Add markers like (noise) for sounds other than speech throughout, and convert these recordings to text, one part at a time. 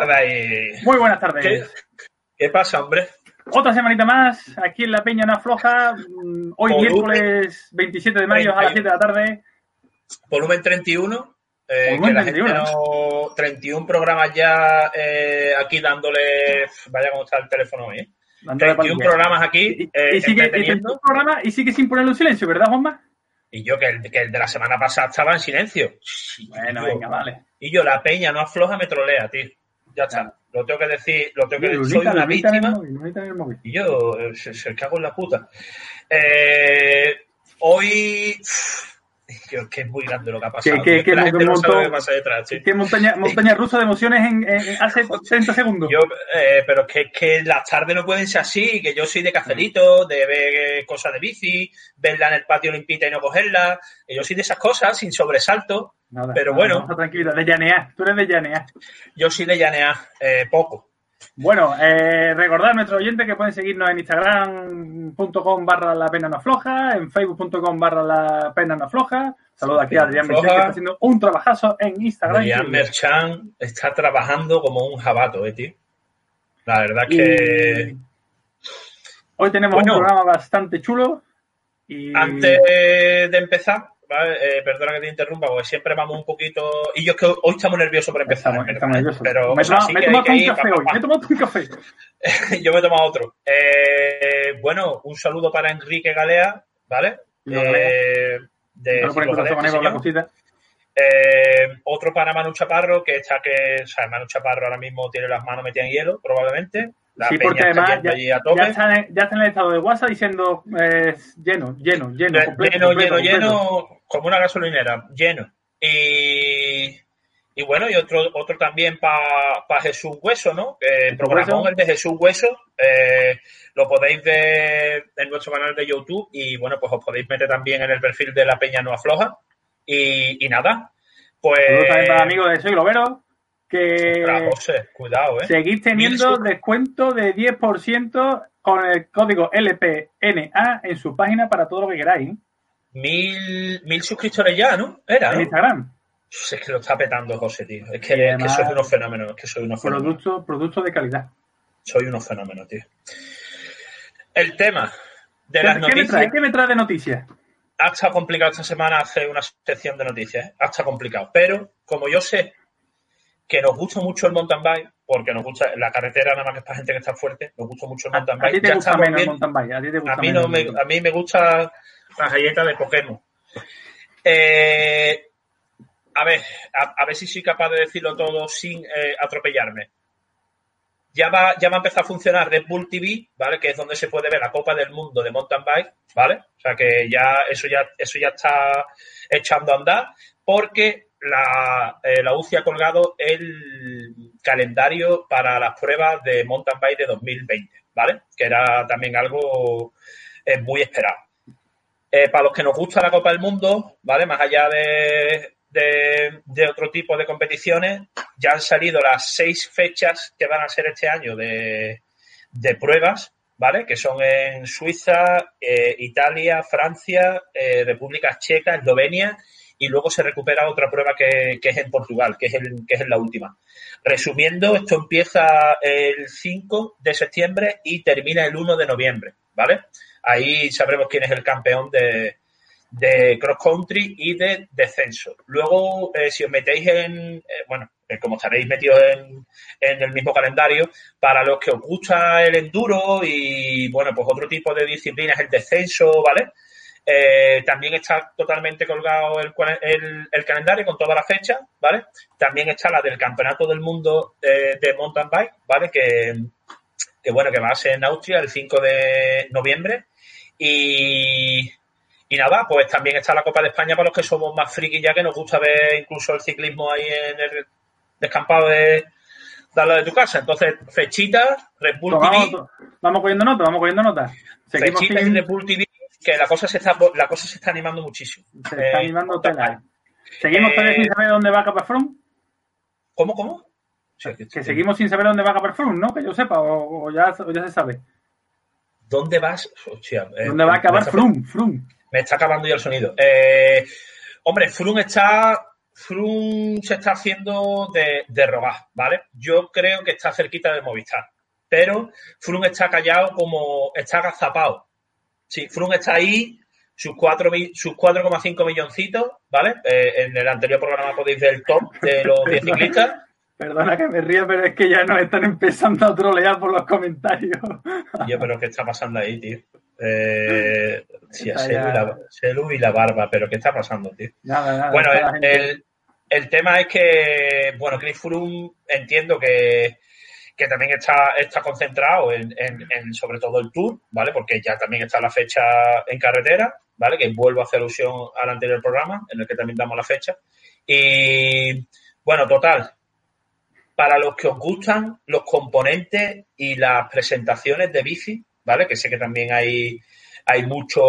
tardes. Muy buenas tardes. ¿Qué, qué pasa, hombre? Otra semanita más, aquí en La Peña No Afloja. mm, Hoy Volumen miércoles 27 de mayo a las 7 de la tarde. Volumen 31. eh, Volumen que la 31. gente no. 31 programas ya eh, aquí dándole. Vaya cómo está el teléfono hoy. ¿eh? dándole 31 pa'l programas aquí y eh, sigue, y entreteniendo. el programa y sigue sin ponerlo en silencio, ¿verdad, Juanma? Y yo, que el, que el de la semana pasada estaba en silencio. Bueno, Yo- venga, vale. Y yo, la peña no afloja, me trolea, tío. Ya está. Lo tengo que decir. Lo tengo que decir. Soy una víctima. móvil, móvil. Y yo, eh, se, se cago en la puta. Eh, hoy. Que es muy grande lo que ha pasado. La no sabe qué pasa detrás. Qué montaña, (laughs) montaña rusa de emociones en, en- hace 30 segundos. Yo, eh, pero es que, que las tardes no pueden ser así, que yo soy de cafelito, de ver eh, cosas de bici, verla en el patio limpita y no cogerla. que Yo soy de esas cosas, sin sobresalto. Nada, pero nada, bueno. vamos a tranquilidad, de llanear. Tú eres de llanear. Yo soy de llanear eh, poco. Bueno, eh, recordad a nuestros oyentes que pueden seguirnos en instagram.com barra la pena no afloja, en facebook.com barra la pena no afloja. Saludo aquí a Adrián. Merced, que está haciendo un trabajazo en Instagram. Adrián Merchan está trabajando como un jabato, eh, tío. La verdad que Hoy tenemos Bueno. un programa bastante chulo. Y antes de empezar, ¿vale? Eh, perdona que te interrumpa, porque siempre vamos un poquito. Y yo es que hoy estamos nerviosos por empezar. estamos, en estamos nerviosos. Pero me o sea, toma- sí me he tomado un café hoy. Me he tomado un café. yo me he tomado otro. Eh, bueno, un saludo para Enrique Galea, ¿vale? Eh, de Galea. Eh, otro para Manu Chaparro, que está que, o sea, Manu Chaparro ahora mismo tiene las manos metidas en hielo, probablemente. La Sí, porque además ya, allí a ya está, en, ya está en el estado de WhatsApp diciendo eh, lleno, lleno, lleno, lleno, completo, lleno, completo, lleno, completo. como una gasolinera, lleno. Y, y bueno, y otro, otro también para Jesús Hueso, ¿no? Que el programón, el de Jesús Hueso, eh, lo podéis ver en nuestro canal de YouTube y bueno, pues os podéis meter también en el perfil de La Peña No Afloja. Y, y nada, pues... Saludos también para amigos de Soy Globero, que José, cuidado, ¿eh? seguís teniendo descuento de 10% con el código LPNA en su página para todo lo que queráis. Mil, mil suscriptores ya, ¿no? Era, En ¿no? Instagram. Es que lo está petando, José, tío. Es que, es además- que sois unos fenómenos, es que soy unos fenómenos. Producto, producto de calidad. Soy unos fenómenos, tío. El tema de ¿Qué, las qué me noticias trae? ¿Qué me trae de noticias? ha estado complicado esta semana hacer una sección de noticias, ¿eh? ha estado complicado. Pero como yo sé que nos gusta mucho el mountain bike, porque nos gusta la carretera nada más que es para gente que está fuerte, nos gusta mucho el mountain a ti bike. te gusta menos el mountain bike. A ti te gusta a mí, no me, a mí me gusta la galleta de Pokémon. Eh, a ver, a, a ver si soy capaz de decirlo todo sin eh, atropellarme. Ya va, ya va a empezar a funcionar Red Bull TV, ¿vale? Que es donde se puede ver la Copa del Mundo de mountain bike, ¿vale? O sea que ya eso ya, eso ya está echando a andar, porque la, eh, la UCI ha colgado el calendario para las pruebas de mountain bike de 2020, ¿vale? Que era también algo eh, muy esperado. Eh, para los que nos gusta la Copa del Mundo, ¿vale? Más allá de, de, de otro tipo de competiciones, ya han salido las seis fechas que van a ser este año de, de pruebas, ¿vale? Que son en Suiza, Italia, Francia, República Checa, Eslovenia y luego se recupera otra prueba que, que es en Portugal, que es, el, que es la última. Resumiendo, esto empieza el 5 de septiembre y termina el 1 de noviembre, ¿vale? Ahí sabremos quién es el campeón de, de cross country y de descenso. Luego, eh, si os metéis en, eh, bueno, eh, como estaréis metidos en, en el mismo calendario, para los que os gusta el enduro y, bueno, pues otro tipo de disciplinas, el descenso, ¿vale? Eh, también está totalmente colgado el, el- el calendario con todas las fechas, ¿vale? También está la del Campeonato del Mundo eh, de Mountain Bike, ¿vale? Que, que, bueno, que va a ser en Austria el 5 de noviembre. Y, y nada, pues también está la Copa de España para los que somos más frikis ya que nos gusta ver incluso el ciclismo ahí en el descampado de, de lado de tu casa. Entonces, fechitas, Red Bull Vamos, TV, vamos cogiendo notas, vamos cogiendo notas. Fechitas y Red Bull TV, que la cosa se está, la cosa se está animando muchísimo. se está Eh, animando bike. Seguimos Eh, todavía sin saber dónde va Caperfrum. ¿Cómo, cómo? Sí, Que seguimos sin saber dónde va Caperfrum, ¿no? Que yo sepa, o, o ya, o ya se sabe. ¿Dónde vas? Hostia, eh, ¿Dónde va a acabar Frum? Frum. Me está acabando ya el sonido. Eh, hombre, Froome está Froome se está haciendo de, de robar, ¿vale? Yo creo que está cerquita del Movistar. Pero Froome está callado como está agazapado. Sí, Froome está ahí, sus 4 sus 4,5 milloncitos, ¿vale? Eh, en el anterior programa podéis ver el top de los 10 ciclistas. Perdona que me ría, pero es que ya nos están empezando a trolear por los comentarios. Yo, pero ¿qué está pasando ahí, tío? Eh, sí, a Selu y, la, barba, pero ¿qué está pasando, tío? Nada, nada, bueno, el, el, tema es que, bueno, Chris Froome entiendo que, que también está, está concentrado en, en, sobre todo el Tour, ¿vale? Porque ya también está la fecha en carretera, ¿vale? Que vuelvo a hacer alusión al anterior programa, en el que también damos la fecha. Y, bueno, total, para los que os gustan los componentes y las presentaciones de bici, ¿vale? Que sé que también hay, hay mucho,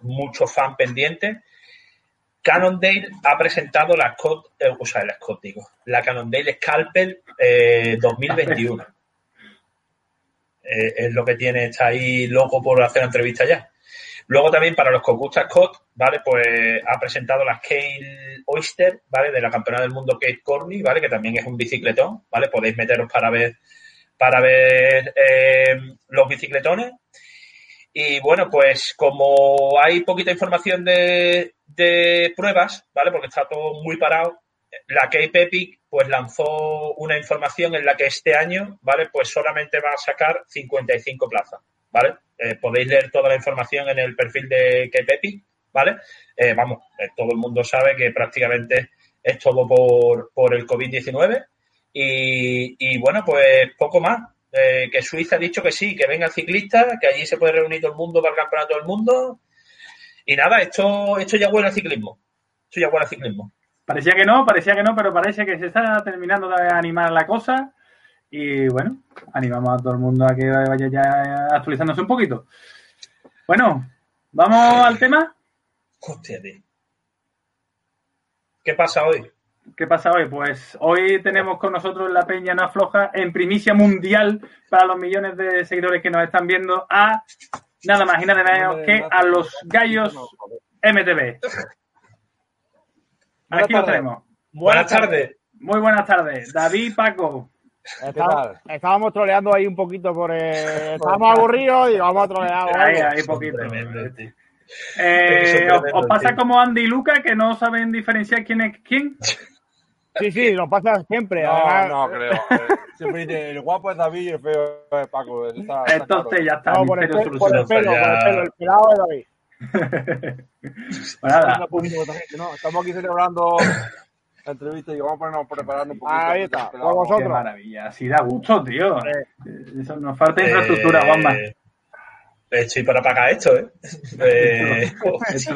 mucho fan pendiente. Cannondale ha presentado la Scott, eh, o sea, la Scott digo, la Cannondale Scalpel 2021. Eh, (laughs) eh, es lo que tiene, está ahí loco por hacer la entrevista ya. Luego también para los que os gusta Scott, ¿vale? Pues ha presentado la Scale Oyster, ¿vale? De la campeona del mundo Kate Corney, ¿vale? Que también es un bicicletón, ¿vale? Podéis meteros para ver para ver eh, los bicicletones. Y bueno, pues como hay poquita información de, de pruebas, ¿vale? Porque está todo muy parado, la Cape Epic pues lanzó una información en la que este año, ¿vale? Pues solamente va a sacar 55 plazas, ¿vale? Eh, podéis leer toda la información en el perfil de Cape ¿vale? Eh, vamos, todo el mundo sabe que prácticamente es todo por, por el COVID-19 y, bueno, pues poco más. Eh, que Suiza ha dicho que sí, que venga el ciclista, que allí se puede reunir todo el mundo para el campeonato del mundo. Y nada, esto, esto ya huele al ciclismo. Esto ya huele al ciclismo. Parecía que no, parecía que no, pero parece que se está terminando de animar la cosa. Y bueno, animamos a todo el mundo a que vaya ya actualizándose un poquito. Bueno, ¿vamos al tema? Hostia, tío. ¿Qué pasa hoy? ¿Qué pasa hoy? Pues hoy tenemos con nosotros la Peña No Afloja en primicia mundial para los millones de seguidores que nos están viendo a nada más y nada menos que a los gallos MTV. Aquí lo tenemos. Buenas tardes. Muy buenas tardes. David Paco. estábamos troleando ahí un poquito por (laughs) el... Estábamos aburridos y vamos a trolear. Ahí, ahí, poquito. Eh, ¿Os, pasa como Andy y Luca que no saben diferenciar quién es quién? (laughs) Sí, sí, nos pasa siempre. No, no creo. Siempre dice, el guapo es David y el feo es Paco. Está, Entonces ya está. No, por, el, por el pelo, por el pelo, el pelado es David. (laughs) pues nada. No, estamos aquí celebrando la entrevista y vamos a ponernos a prepararnos un poquito. Ahí está, con vosotros. Qué maravilla, así da gusto, tío. Eso nos falta infraestructura, eh... Juanma. Estoy para pagar esto, ¿eh? (laughs) eh (laughs) sí,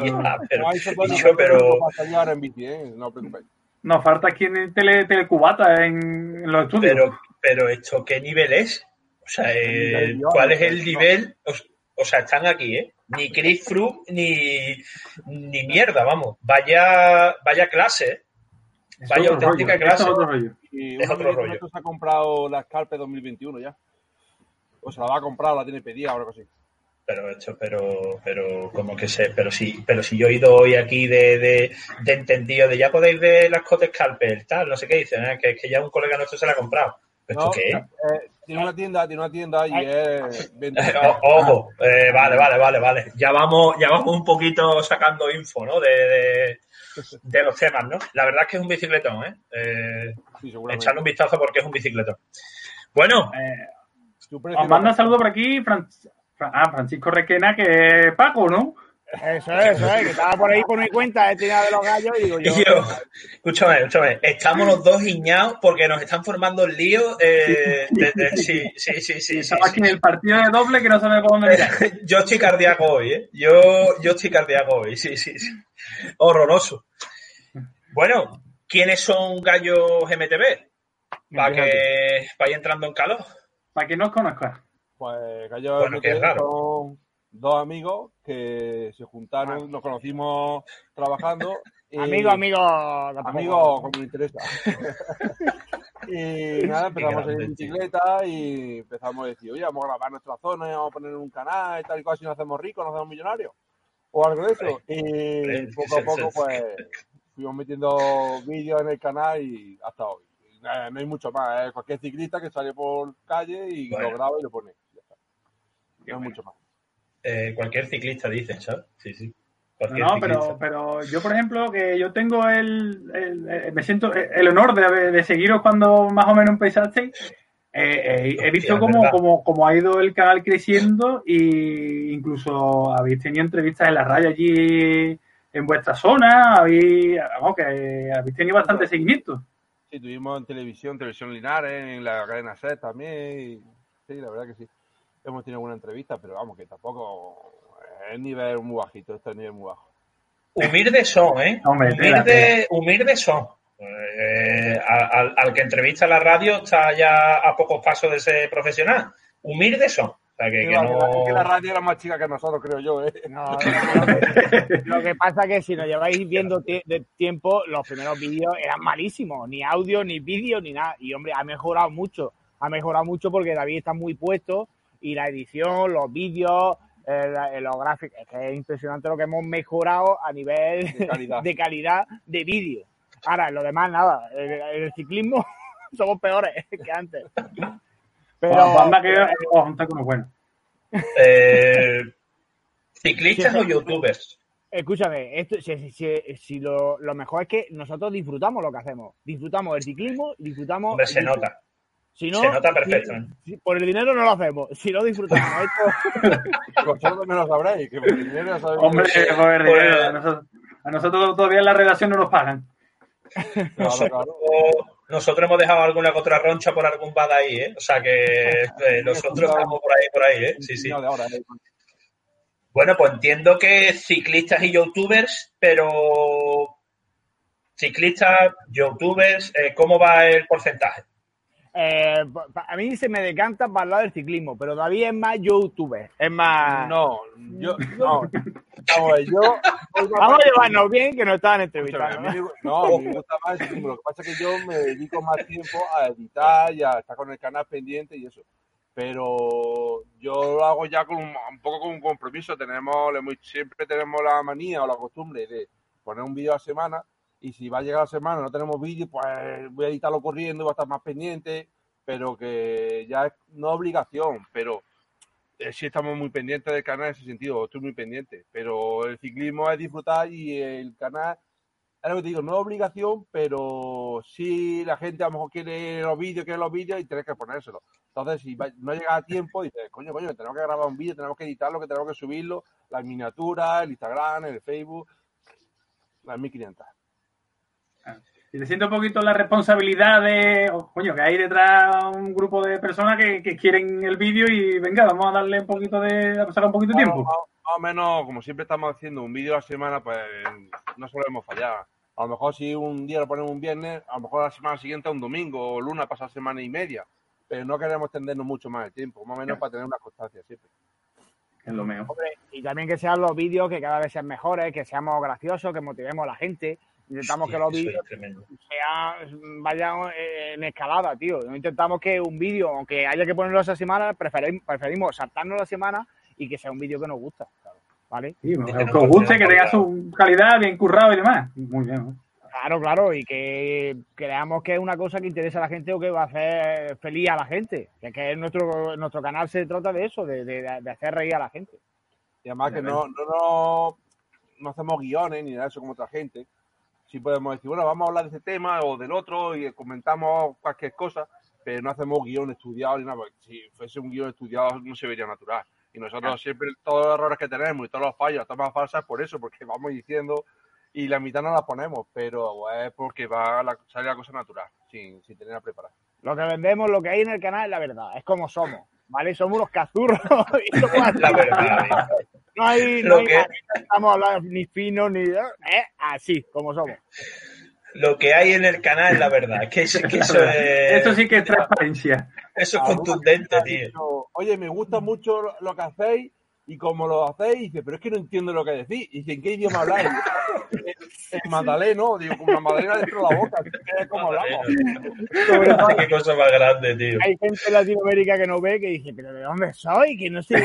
pero, pero... En bici, ¿eh? No os preocupéis. Nos falta aquí en tele, telecubata en, los estudios. Pero, pero esto, ¿qué nivel es? O sea, eh, ¿cuál es el nivel? O, sea, están aquí, ¿eh? Ni Chris Froome ni, ni mierda, vamos. Vaya, vaya clase, Vaya auténtica clase. Es otro rollo. Y es otro rollo. se ha comprado la Scarpe 2021 ya. O se la va a comprar, la tiene pedida o algo así pero hecho, pero, pero como que sé, pero si, pero si yo he ido hoy aquí de, de, de entendido de ya podéis ver las Cotes Scalpel, tal, no sé qué dicen, ¿eh? que, que ya un colega nuestro se la ha comprado. ¿Esto no, qué es? Eh, tiene una tienda, tiene una tienda y es Ojo, eh, vale, vale, vale, vale. Ya vamos, ya vamos un poquito sacando info, ¿no? De, de, de los temas, ¿no? La verdad es que es un bicicletón, ¿eh? eh sí, echarle un vistazo porque es un bicicletón. Bueno. Eh, os manda saludo por aquí, Fran Ah, Francisco Requena, que es Paco, ¿no? Eso es, eso es, que estaba por ahí por mi cuenta, he tirado de los gallos y digo yo. escúchame, escúchame, estamos los dos guiñados porque nos están formando el lío. Eh, sí, sí, sí, sí. Aquí en el partido de doble que no sabemos por dónde mirar. (laughs) yo estoy cardíaco hoy, ¿eh? Yo, yo estoy cardíaco hoy, sí, sí, sí. Horroroso. Bueno, ¿quiénes son gallos MTV? Para que vaya entrando en calor. Para que no os conozca. Pues Gallo bueno, son dos amigos que se juntaron, nos conocimos trabajando. (laughs) amigo, amigo. Amigo, como me interesa. (laughs) y nada, empezamos a ir en bicicleta y empezamos a decir, oye, vamos a grabar nuestra zona, vamos a poner un canal y tal y cual, si nos hacemos ricos, nos hacemos millonarios. O algo de eso. Y poco a poco, pues, fuimos metiendo vídeos en el canal y hasta hoy. no hay mucho más, ¿eh? cualquier ciclista que sale por calle y lo graba y lo pone. No hay mucho más. Eh, cualquier ciclista dice, ¿sabes? Sí, sí. no, pero, pero yo, por ejemplo, que yo tengo el, me siento el honor de, de seguiros cuando más o menos empezasteis eh, eh, he visto cómo, ha ido el canal creciendo e incluso habéis tenido entrevistas en la raya allí en vuestra zona, habéis, que habéis tenido bastante seguimiento. Sí, tuvimos en televisión, televisión Linares, en la cadena SET también. sí, la verdad que sí. Hemos tenido alguna entrevista, pero vamos, que tampoco es nivel muy bajito, este es nivel muy bajo. Humilde son, ¿eh? humilde, humilde son. Eh, al, que entrevista la radio está ya a pocos pasos de ser profesional. Humilde son. O sea, que, que, la radio era más chica que nosotros, creo yo. ¿eh? (laughs) (laughs) lo que pasa es que si nos lleváis viendo de tiempo, los primeros vídeos eran malísimos. Ni audio, ni vídeo, ni nada. Y hombre, ha mejorado mucho. Ha mejorado mucho porque David está muy puesto y la edición, los vídeos, los gráficos. Es que es impresionante lo que hemos mejorado a nivel de calidad (laughs) de, vídeo. Ahora, lo demás, nada. En el, ciclismo (laughs) somos peores que antes. Pero. Banda que bueno. Eh, ¿Ciclistas o youtubers? Escúchame, esto, si, lo, mejor es que nosotros disfrutamos lo que hacemos. Disfrutamos el ciclismo, disfrutamos. se nota. Se nota perfecto. por el dinero no lo hacemos. Si no disfrutamos esto. (laughs) Vosotros me lo sabréis. Que por el dinero Hombre, por el dinero. a nosotros todavía en la redacción no nos pagan. Nosotros, hemos dejado alguna otra roncha por algún bad ahí, ¿eh? O sea que eh, nosotros estamos por ahí, por ahí, ¿eh? Sí, sí. Bueno, pues entiendo que ciclistas y youtubers, pero ciclistas, youtubers, eh, ¿cómo va el porcentaje? Eh, a mí se me decanta para hablar del ciclismo, pero todavía es más youtuber. Es más. No, yo. No. Vamos, yo, Vamos a llevarnos bien que no estaban entrevistando. ¿no? a mí me gusta más el ciclismo. Lo que pasa es que yo me dedico más tiempo a editar y a estar con el canal pendiente y eso. Pero yo lo hago ya con un, poco con un compromiso. Tenemos, siempre tenemos la manía o la costumbre de poner un vídeo a semana y si va a llegar la semana no tenemos vídeo, pues voy a editarlo corriendo, voy a estar más pendiente, pero que ya es no obligación, pero eh, sí estamos muy pendientes del canal en ese sentido, estoy muy pendiente, pero el ciclismo es disfrutar y el canal, es lo que te digo, no obligación, pero si la gente a lo mejor quiere los vídeos, quiere los vídeos y tienes que ponérselo. Entonces, si no llega a tiempo, dices, coño, coño, tenemos que grabar un vídeo, tenemos que editarlo, que tenemos que subirlo, las miniaturas, el Instagram, el Facebook, las 1500. Y te siento un poquito la responsabilidad de, oh, coño, que hay detrás un grupo de personas que, quieren el vídeo y venga, vamos a darle un poquito de, a pasar un poquito de tiempo. Más, o menos, como siempre estamos haciendo un vídeo a la semana, pues no solemos fallar. A lo mejor si un día lo ponemos un viernes, a lo mejor la semana siguiente un domingo o luna pasa semana y media. Pero no queremos extendernos mucho más el tiempo, más o menos para tener una constancia siempre. Es lo mejor. y también que sean los vídeos que cada vez sean mejores, que seamos graciosos, que motivemos a la gente Intentamos que los vídeos vayan en escalada, tío. No intentamos que un vídeo, aunque haya que ponerlo esa semana, preferimos, preferimos saltarnos la semana y que sea un vídeo que nos gusta. ¿Vale? que os guste, que tenga su calidad bien currado y demás. Muy bien. Claro, claro, y que creamos que es una cosa que interesa a la gente o que va a hacer feliz a la gente. Que, que nuestro, nuestro canal se trata de eso, de, de, hacer reír a la gente. Y además que no, no, no, no hacemos guiones ni nada de eso como otra gente sí podemos decir, bueno, vamos a hablar de ese tema o del otro y comentamos cualquier cosa, pero no hacemos guion estudiado ni nada, porque si fuese un guion estudiado no se vería natural. Y nosotros siempre, todos los errores que tenemos y todos los fallos, todas falsas por eso, porque vamos diciendo y la mitad no la ponemos, pero es porque va a la, sale la cosa natural, sin, sin tener a preparar. Lo que vendemos, lo que hay en el canal es la verdad, es como somos, ¿vale? Somos unos cazurros (laughs) y somos (laughs) la verdad. No hay, (laughs) no estamos hablando ni fino ni eh, así como somos. Lo que hay en el canal es la verdad. Que, eso, es, (laughs) sí que es transparencia. Eso es contundente, tío. Oye, me gusta mucho lo que hacéis y como lo hacéis, dice, pero es que no entiendo lo que decís. Y dice, ¿en qué idioma habláis? (laughs) en madaleno, digo, con una madalena dentro de la boca. Es como hablamos. (laughs) qué cosa más grande, tío. Hay gente en Latinoamérica que no ve que dice, pero ¿de dónde soy? Que no sé. (laughs)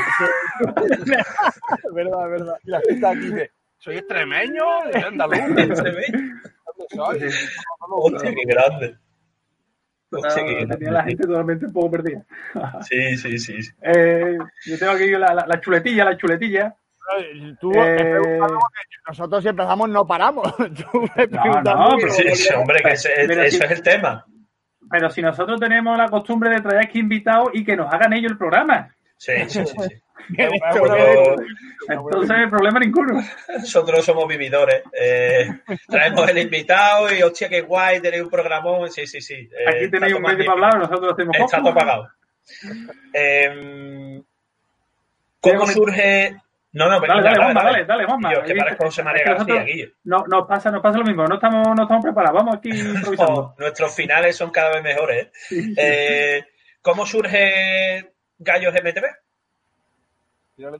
verdad, verdad. Y la gente aquí dice, soy extremeño, de andaluz. soy. Hostia, qué grande. Qué Tenía la gente totalmente un poco perdida. Sí, (laughs) sí, sí. sí. Eh, yo tengo aquí la, la- la chuletilla, la chuletilla. Tú Eh, nosotros si empezamos no paramos. (laughs) Tú me No, pero Sí, sí, hombre, que ese- Pero eso sí. es el tema. Pero si nosotros tenemos la costumbre de traer aquí invitados y que nos hagan ellos el programa, Sí, sí, sí. (laughs) entonces problema ninguno. (laughs) nosotros somos vividores. Eh, traemos el invitado y, hostia, qué guay, tenéis un programón. Sí, sí, sí. Eh, Aquí tenéis un medio para hablar, nosotros hacemos Está todo pagado. Eh, ¿Cómo surge...? No, no, Dale, venga, dale, Juanma, dale, dale, Juanma. Guillo, que parezco José María Es que García, nosotros- Guillo. No, nos pasa, nos pasa lo mismo, no estamos, no estamos preparados, vamos aquí (laughs) improvisando. Nuestros finales son cada vez mejores. ¿eh? Eh, ¿Cómo surge Gallos MTV?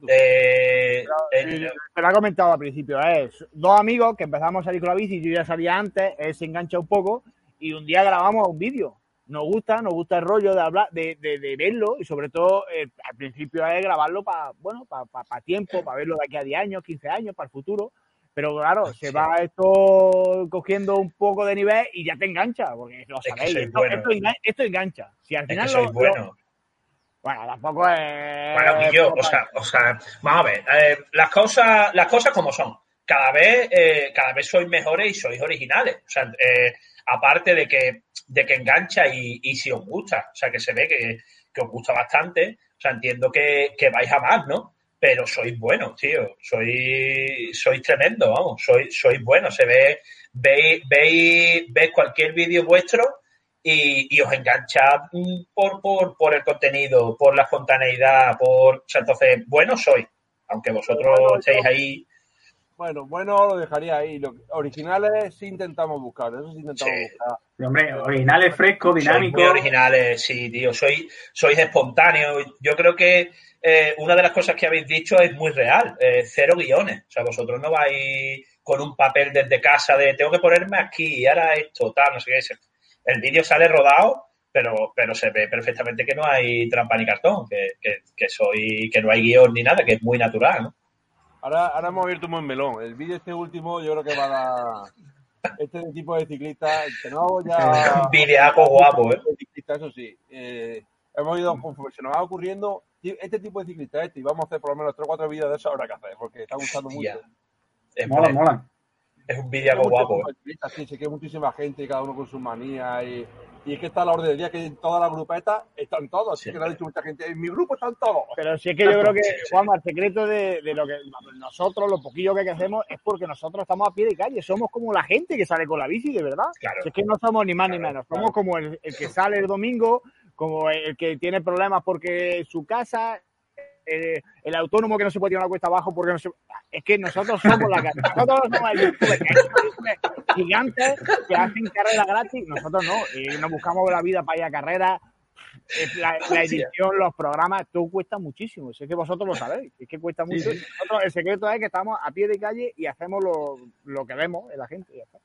Eh, el- te lo he comentado al principio, es dos amigos que empezamos a salir con la bici, yo ya salía antes, él se engancha un poco y un día grabamos un vídeo. Nos gusta, nos gusta el rollo de hablar, de, de, de verlo y sobre todo eh, al principio es grabarlo para, bueno, para tiempo, para verlo de aquí a 10 años, 15 años, para el futuro. Pero claro, se va esto cogiendo un poco de nivel y ya te engancha, porque lo sabéis, esto, engancha. Si al es final que lo- buenos. Bueno, tampoco es... Bueno, Guillo, o sea, o sea, vamos a ver, eh, las cosas, las cosas como son. Cada vez, eh, cada vez sois mejores y sois originales. O sea, eh, aparte de que, de que engancha y, y si os gusta, o sea, que se ve que, que os gusta bastante. O sea, entiendo que, que vais a más, ¿no? Pero sois buenos, tío. Sois, sois tremendo, vamos. Sois, sois buenos. Se ve, veis, veis, veis cualquier vídeo vuestro y, y os engancha mm, por, por, por el contenido, por la espontaneidad, por. O sea, entonces, bueno sois. Aunque vosotros Bueno, estéis yo- ahí. Bueno, bueno, lo dejaría ahí. Lo- originales sí intentamos buscar, eso sí intentamos Sí. buscar. Hombre, originales, frescos, dinámicos. muy originales, sí, tío. Sois, sois espontáneos. Yo creo que eh, una de las cosas que habéis dicho es muy real. eh, cero guiones. O sea, vosotros no vais con un papel desde casa de tengo que ponerme aquí y ahora esto, tal, no sé qué. El vídeo sale rodado, pero, pero se ve perfectamente que no hay trampa ni cartón, que, que, que soy, que no hay guion ni nada, que es muy natural, ¿no? Ahora, ahora hemos abierto un buen melón. El vídeo este último yo creo que va a dar... Este tipo de ciclista, tenemos ya... (laughs) Un videaco guapo, ¿eh? de ciclista, eso sí. Eh, hemos ido, se nos va ocurriendo, este tipo de ciclista este, y vamos a hacer por lo menos 3 o 4 vídeos de eso ahora que hacer, porque está gustando mucho. Es, Mola, mola. Es un videaco guapo, ¿eh? Sí, sé que hay muchísima gente, cada uno con sus manías, y, y es que está a la orden del día que en todas las grupetas están todos, así Sí. que lo ha dicho mucha gente, en mi grupo están todos. Pero sí es que yo creo que. (laughs) Juanma, el secreto de, de lo que nosotros, lo poquillo que hacemos, es porque nosotros estamos a pie de calle. Somos como la gente que sale con la bici, de verdad. Claro. Si es que no somos ni más ni menos. Somos como el, el que sale el domingo, como el que tiene problemas porque su casa, eh, el autónomo que no se puede tirar una cuesta abajo porque no se... Es que nosotros somos la. Nosotros somos el youtuber, que gigantes que hacen carrera gratis. Nosotros no. Y nos buscamos la vida para ir a carreras. Eh, La, la edición, los programas, todo cuesta muchísimo. Si es que vosotros lo sabéis, es que cuesta mucho. Nosotros, el secreto es que estamos a pie de calle y hacemos lo, lo que vemos en la gente. y ya está.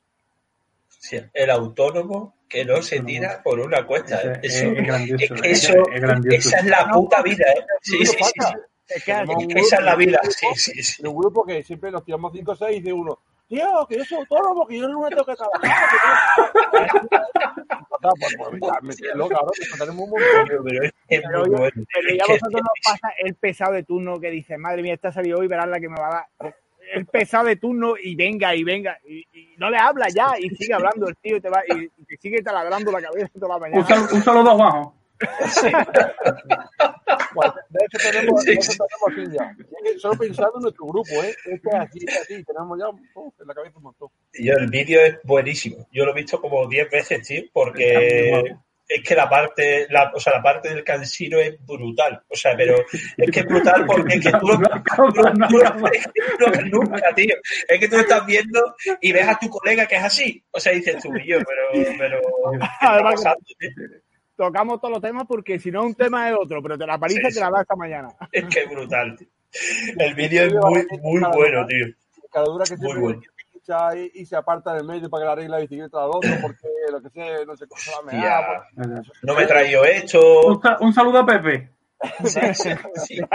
Sí, el autónomo que no se tira por una cuesta. ¿eh? Eso, es grandioso, es que es- eso- es grandioso. esa es la puta vida. ¿eh? Sí, ¿Qué sí, sí. Es que un Esa es la vida. Sí, grupo- sí, un grupo que siempre nos tiramos 5 o 6 y dice uno, tío, que yo soy autónomo, que yo el lunes tengo que trabajar. que tengo-". pues, pues, mira, meterlo, cabrón, que tenemos un montón. Pero, es, es Es ya que- vosotros nos pasa el pesado de turno que dice, madre mía, esta ha salido hoy, verás la que me va a dar. El pesado de turno y venga y venga. Y, y no le habla ya y sigue hablando el tío y te, va, y, y te sigue taladrando la cabeza toda la mañana. Un solo, un solo dos bajos. Pues, de hecho tenemos, Sí, sí. tenemos así ya. Y Solo pensando en nuestro grupo, ¿eh? Este es así, es así, tenemos ya uf, en la cabeza un montón. Yo, el vídeo es buenísimo. Yo lo he visto como 10 veces, tío, porque es que la parte, la, o sea, la parte del cansino es brutal. O sea, pero es que es brutal (laughs) porque es que tú, nunca, tío. Es que tú estás viendo y ves a tu colega que es así. O sea, dices tú y yo, pero, pero. Tocamos todos los temas porque si no un tema es otro, pero te la paliza Sí, te la da esta mañana. Es que es brutal, tío. El vídeo es muy, muy bueno, tío. Cada dura que Muy bueno. Y, y se aparta del medio para que la arregle la bicicleta al otro, porque lo que sé, no sé cómo se va a mear, pues, no me he traído esto. Un, sa- un saludo a Pepe. Sí, sí, sí. (laughs)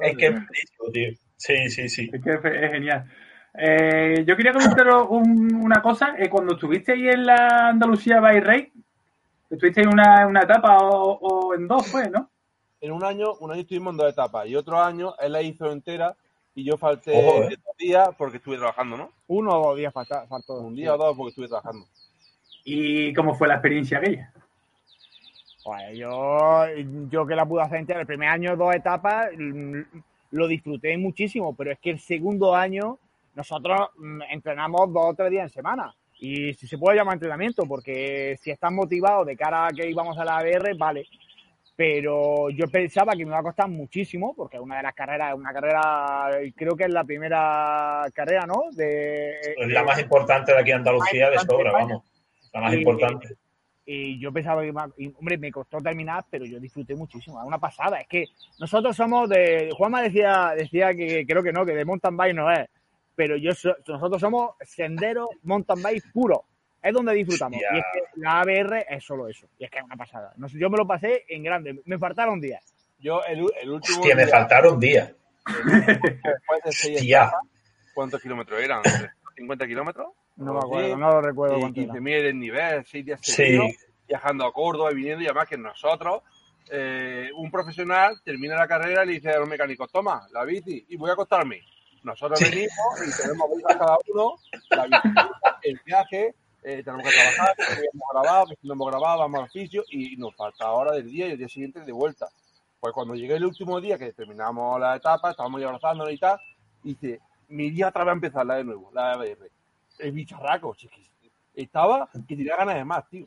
Es que es buenísimo, tío. Sí, sí, sí. Es que es, genial. Eh, yo quería comentaros un- una cosa. Eh, cuando estuviste ahí en la Andalucía by Race, estuviste en una, una etapa o, o en dos, fue, ¿no? En un año, un año estuvimos en dos etapas y otro año él la hizo entera y yo falté Ojo, eh. dos días porque estuve trabajando, ¿no? Uno o dos días falta, faltó. Un día o dos porque estuve trabajando. ¿Y cómo fue la experiencia aquella? Joder, yo, yo que la pude hacer entera, el primer año, dos etapas, mm, lo disfruté muchísimo, pero es que el segundo año nosotros mm, entrenamos dos o tres días en semana. Y si se puede llamar entrenamiento, porque si estás motivado de cara a que íbamos a la ABR, vale. Pero yo pensaba que me iba a costar muchísimo, porque una de las carreras, una carrera, creo que es la primera carrera, ¿no? De, Es la más importante de aquí en Andalucía de sobra, vamos. La más Y- importante. Y yo pensaba que, y, hombre, me costó terminar, pero yo disfruté muchísimo. Es una pasada. Es que nosotros somos de. Juanma decía, decía que creo que no, que de mountain bike no es. Pero yo so- nosotros somos sendero mountain bike puro. Es donde disfrutamos. Y es que la ABR es solo eso. Y es que es una pasada. No sé, yo me lo pasé en grande. Me faltaron días. Yo el, el último Hostia, me faltaron días. después de seis Hostia. etapas, ¿cuántos kilómetros eran? ¿50 kilómetros? No me Sí. acuerdo, no lo recuerdo. Y cuánto era. 15.000 de nivel, seis días Sí. viajando a Córdoba y viniendo, y además que nosotros, eh, un profesional termina la carrera y le dice a los mecánicos, toma, la bici, y voy a acostarme. Nosotros venimos y tenemos bolsas cada uno, la bicicleta, el viaje, eh, tenemos que trabajar, hemos grabado, no hemos grabado, vamos al oficio, y nos falta hora del día y el día siguiente de vuelta. Pues cuando llegué el último día, que terminamos la etapa, estábamos ya abrazándonos y tal, y dice, mi día otra vez a empezarla de nuevo, la ABR. El bicharraco, es que estaba que tenía ganas de más, tío.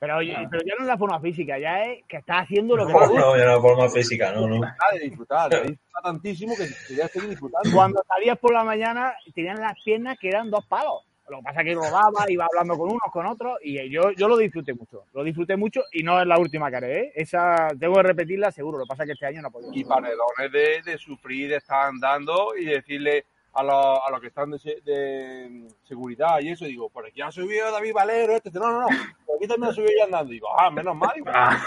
Pero, oye, pero ya no es la forma física, ya es que estás haciendo lo que No, no, yo no forma física, no, no. Ah, de disfrutar, de disfrutar tantísimo que quería seguir disfrutando. Cuando salías por la mañana, tenían las piernas que eran dos palos. Lo que pasa es que rodaba, iba hablando con unos, con otros, y yo, yo lo disfruté mucho. Lo disfruté mucho y no es la última que haré, ¿eh? Esa tengo que repetirla seguro. Lo que pasa es que este año no puedo. Y panelones de, de sufrir, de estar andando y decirle a los, a los que están de, se- de seguridad y eso, digo, por aquí ha subido David Valero, este, no, no, no, por aquí también ha subido yo andando. Digo, ah, menos mal. Digo, Ah.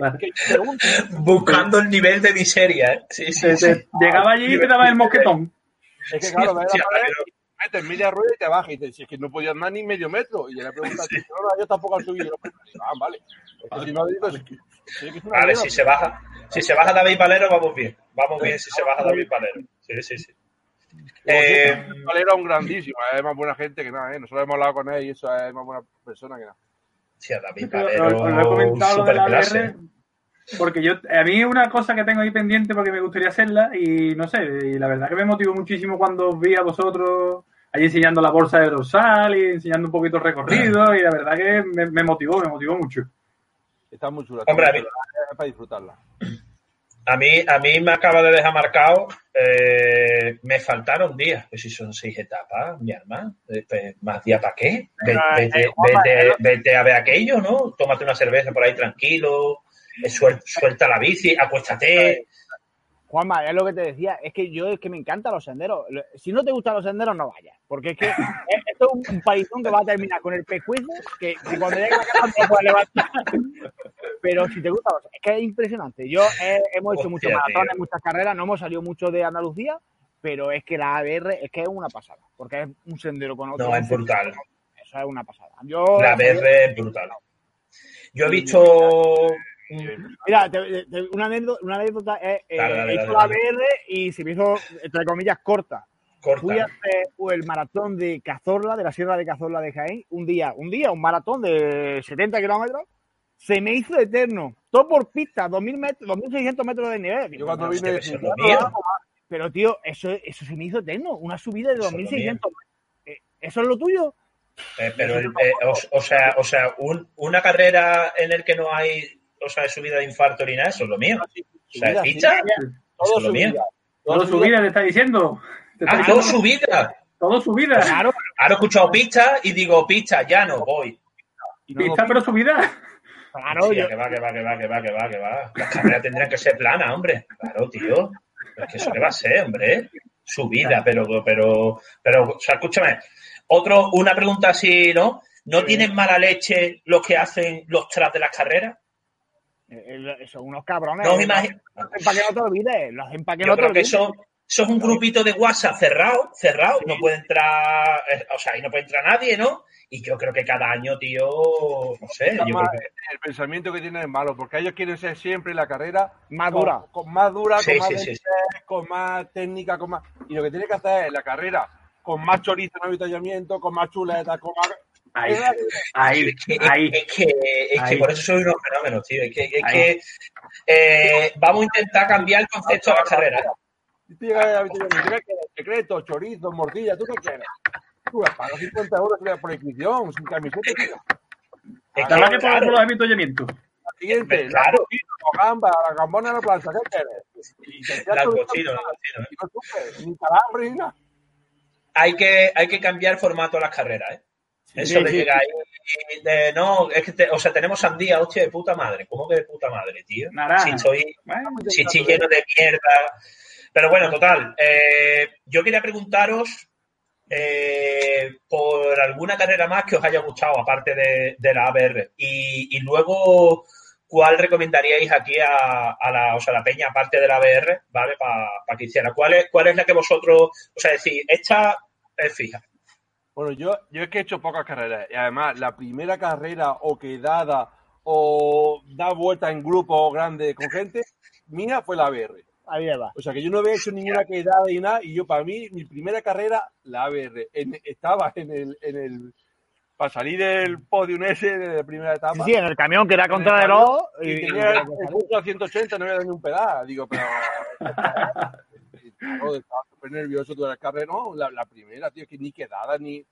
(laughs) Buscando el nivel de miseria, ¿eh? Sí, sí, sí. llegaba allí y te daba el mosquetón. Es que claro, ves Hostia, la pared, pero- y metes media rueda y te bajas y dices, si es que no podías andar ni medio metro. Y yo le pregunto, no, no, yo tampoco al subir. Y yo, ah, vale. Es que si no digo, es que, es que es una Vale, mierda. si se baja, si se baja David Valero, vamos bien. Vamos bien si se baja David Valero. Sí, sí, sí. Eh, Valero es un grandísimo, es más buena gente que nada, ¿eh? Nosotros hemos hablado con él y eso es más buena persona que nada. Hostia, David Lo, Valero, lo- lo he comentado lo de la superclase. Porque yo, a mí es una cosa que tengo ahí pendiente porque me gustaría hacerla y no sé, y la verdad que me motivó muchísimo cuando os vi a vosotros ahí enseñando la bolsa de dorsal y enseñando un poquito el recorrido y la verdad que me, me motivó, me motivó mucho. Está muy chula. Hombre, muy a mí- para disfrutarla. A mí, a mí me acaba de dejar marcado, eh, me faltaron días, pues si son seis etapas, mi alma, eh, pues, más días para qué, vete, eh, Juanma, vete- vete a ver aquello, ¿no? Tómate una cerveza por ahí tranquilo, eh, suel- suelta la bici, acuéstate, Juanma, es lo que te decía, es que yo es que me encantan los senderos. Si no te gustan los senderos, no vayas. Porque es que es- (laughs) esto es un, paizón que va a terminar con el pescuezo, que, que cuando llegue a la casa no puedes levantar. (laughs) Pero si te gusta, es que es impresionante. Yo eh, hemos hecho Hostia, muchos maratones, tío. muchas carreras, no hemos salido mucho de Andalucía, pero es que la ABR es que es una pasada, porque es un sendero con otro. no, es brutal. Eso es una pasada. Yo, La BR es brutal. Yo he visto. Mira, te- te- una anécdota, una anécdota es, eh, Dale, dale, dale, la dale. ABR y se me hizo, entre comillas, corta. Fui a Corta. hacer el maratón de Cazorla, de la Sierra de Cazorla de Jaén, un día, un día, un maratón de 70 kilómetros, se me hizo eterno, todo por pista, 2000 metros, 2600 metros de nivel. Yo cuando vine es mío. Pero tío, eso, eso se me hizo eterno, una subida de Eso es lo 2600 Eh, ¿Eso es lo tuyo? Eh, pero, eh, o, o sea, o sea un- una carrera en el que no hay o sea, subida de infarto ni nada, eso es lo mío. O sea. Eso es lo mío. Todo su vida te está diciendo. Te está Ah, diciendo todo su vida. todo su vida. Claro, Ahora he escuchado pizza y digo, pizza, ya no voy. Pista, pero su vida. claro, Hostia, yo, que va, que va, que va, que va, que va, que va. Las carreras tendrían que ser planas, hombre. Claro, tío. Es que eso qué va a ser, hombre. Su vida, pero, pero, pero, o sea, escúchame. Otro, una pregunta así, ¿no? ¿No tienen mala leche los que hacen los tras de las carreras? Eh, eh, son unos cabrones. No eh, me imagino. Lo hacen para que no te olvides, lo hacen para que Yo no te creo que olvides. eso, Eso es un grupito de WhatsApp cerrado, cerrado, no puede entrar, eh, o sea, ahí no puede entrar nadie, ¿no? Y yo creo que cada año, tío, no sé, yo creo que... El pensamiento que tienen es malo, porque ellos quieren ser siempre la carrera Más con- dura. Con, más dura, Sí, con más sí, sí, velocidad, con más técnica, con más. Y lo que tiene que hacer es la carrera con más chorizo en avituallamiento, con más chuletas, con más. Ahí, ahí, Es que, ahí. es que, es que Ahí. por eso soy unos fenómenos, tío. Es que, es que eh, vamos a intentar cambiar el concepto de las carreras. Secreto, chorizo, morcilla, ¿tú qué quieres? Tú pagas 50 euros por inscripción, sin camiseta, tío. Es La que claro, por los avituallamientos. La siguiente, Claro. la gamba, la gambona en la plancha, ¿qué quieres? La día la ¿eh? sufres, ni calambre ni nada. Hay que, hay que cambiar el formato de las carreras, ¿eh? Eso de llegar ahí de, no, es que, te- o sea, tenemos sandía, hostia, de puta madre. ¿Cómo que de puta madre, tío? Naranja. Si estoy, Bueno, si estoy lleno de mierda. Pero bueno, total. eh, yo quería preguntaros eh, por alguna carrera más que os haya gustado, aparte de, de la ABR. Y, y luego, ¿cuál recomendaríais aquí a, a la, o sea, la peña, aparte de la ABR, ¿vale? Para que hiciera. ¿Cuál es, ¿Cuál es la que vosotros, o sea, decir, esta es fija? Bueno, yo, yo es que he hecho pocas carreras y además la primera carrera o quedada o da vuelta en grupo grande con gente, mía fue la ABR. Ahí va. O sea que yo no había hecho ninguna quedada y nada y yo para mí, mi primera carrera, la ABR. En- estaba en el, en el, para salir del podium ese de la primera etapa. Sí, en el camión que era el contra de camión, los. y tenía el, el punto a 180, no había dado ni un pedal. Digo, pero. (laughs) Claro, estaba súper nervioso toda la carrera, no, la, la primera, tío, que ni quedada ni.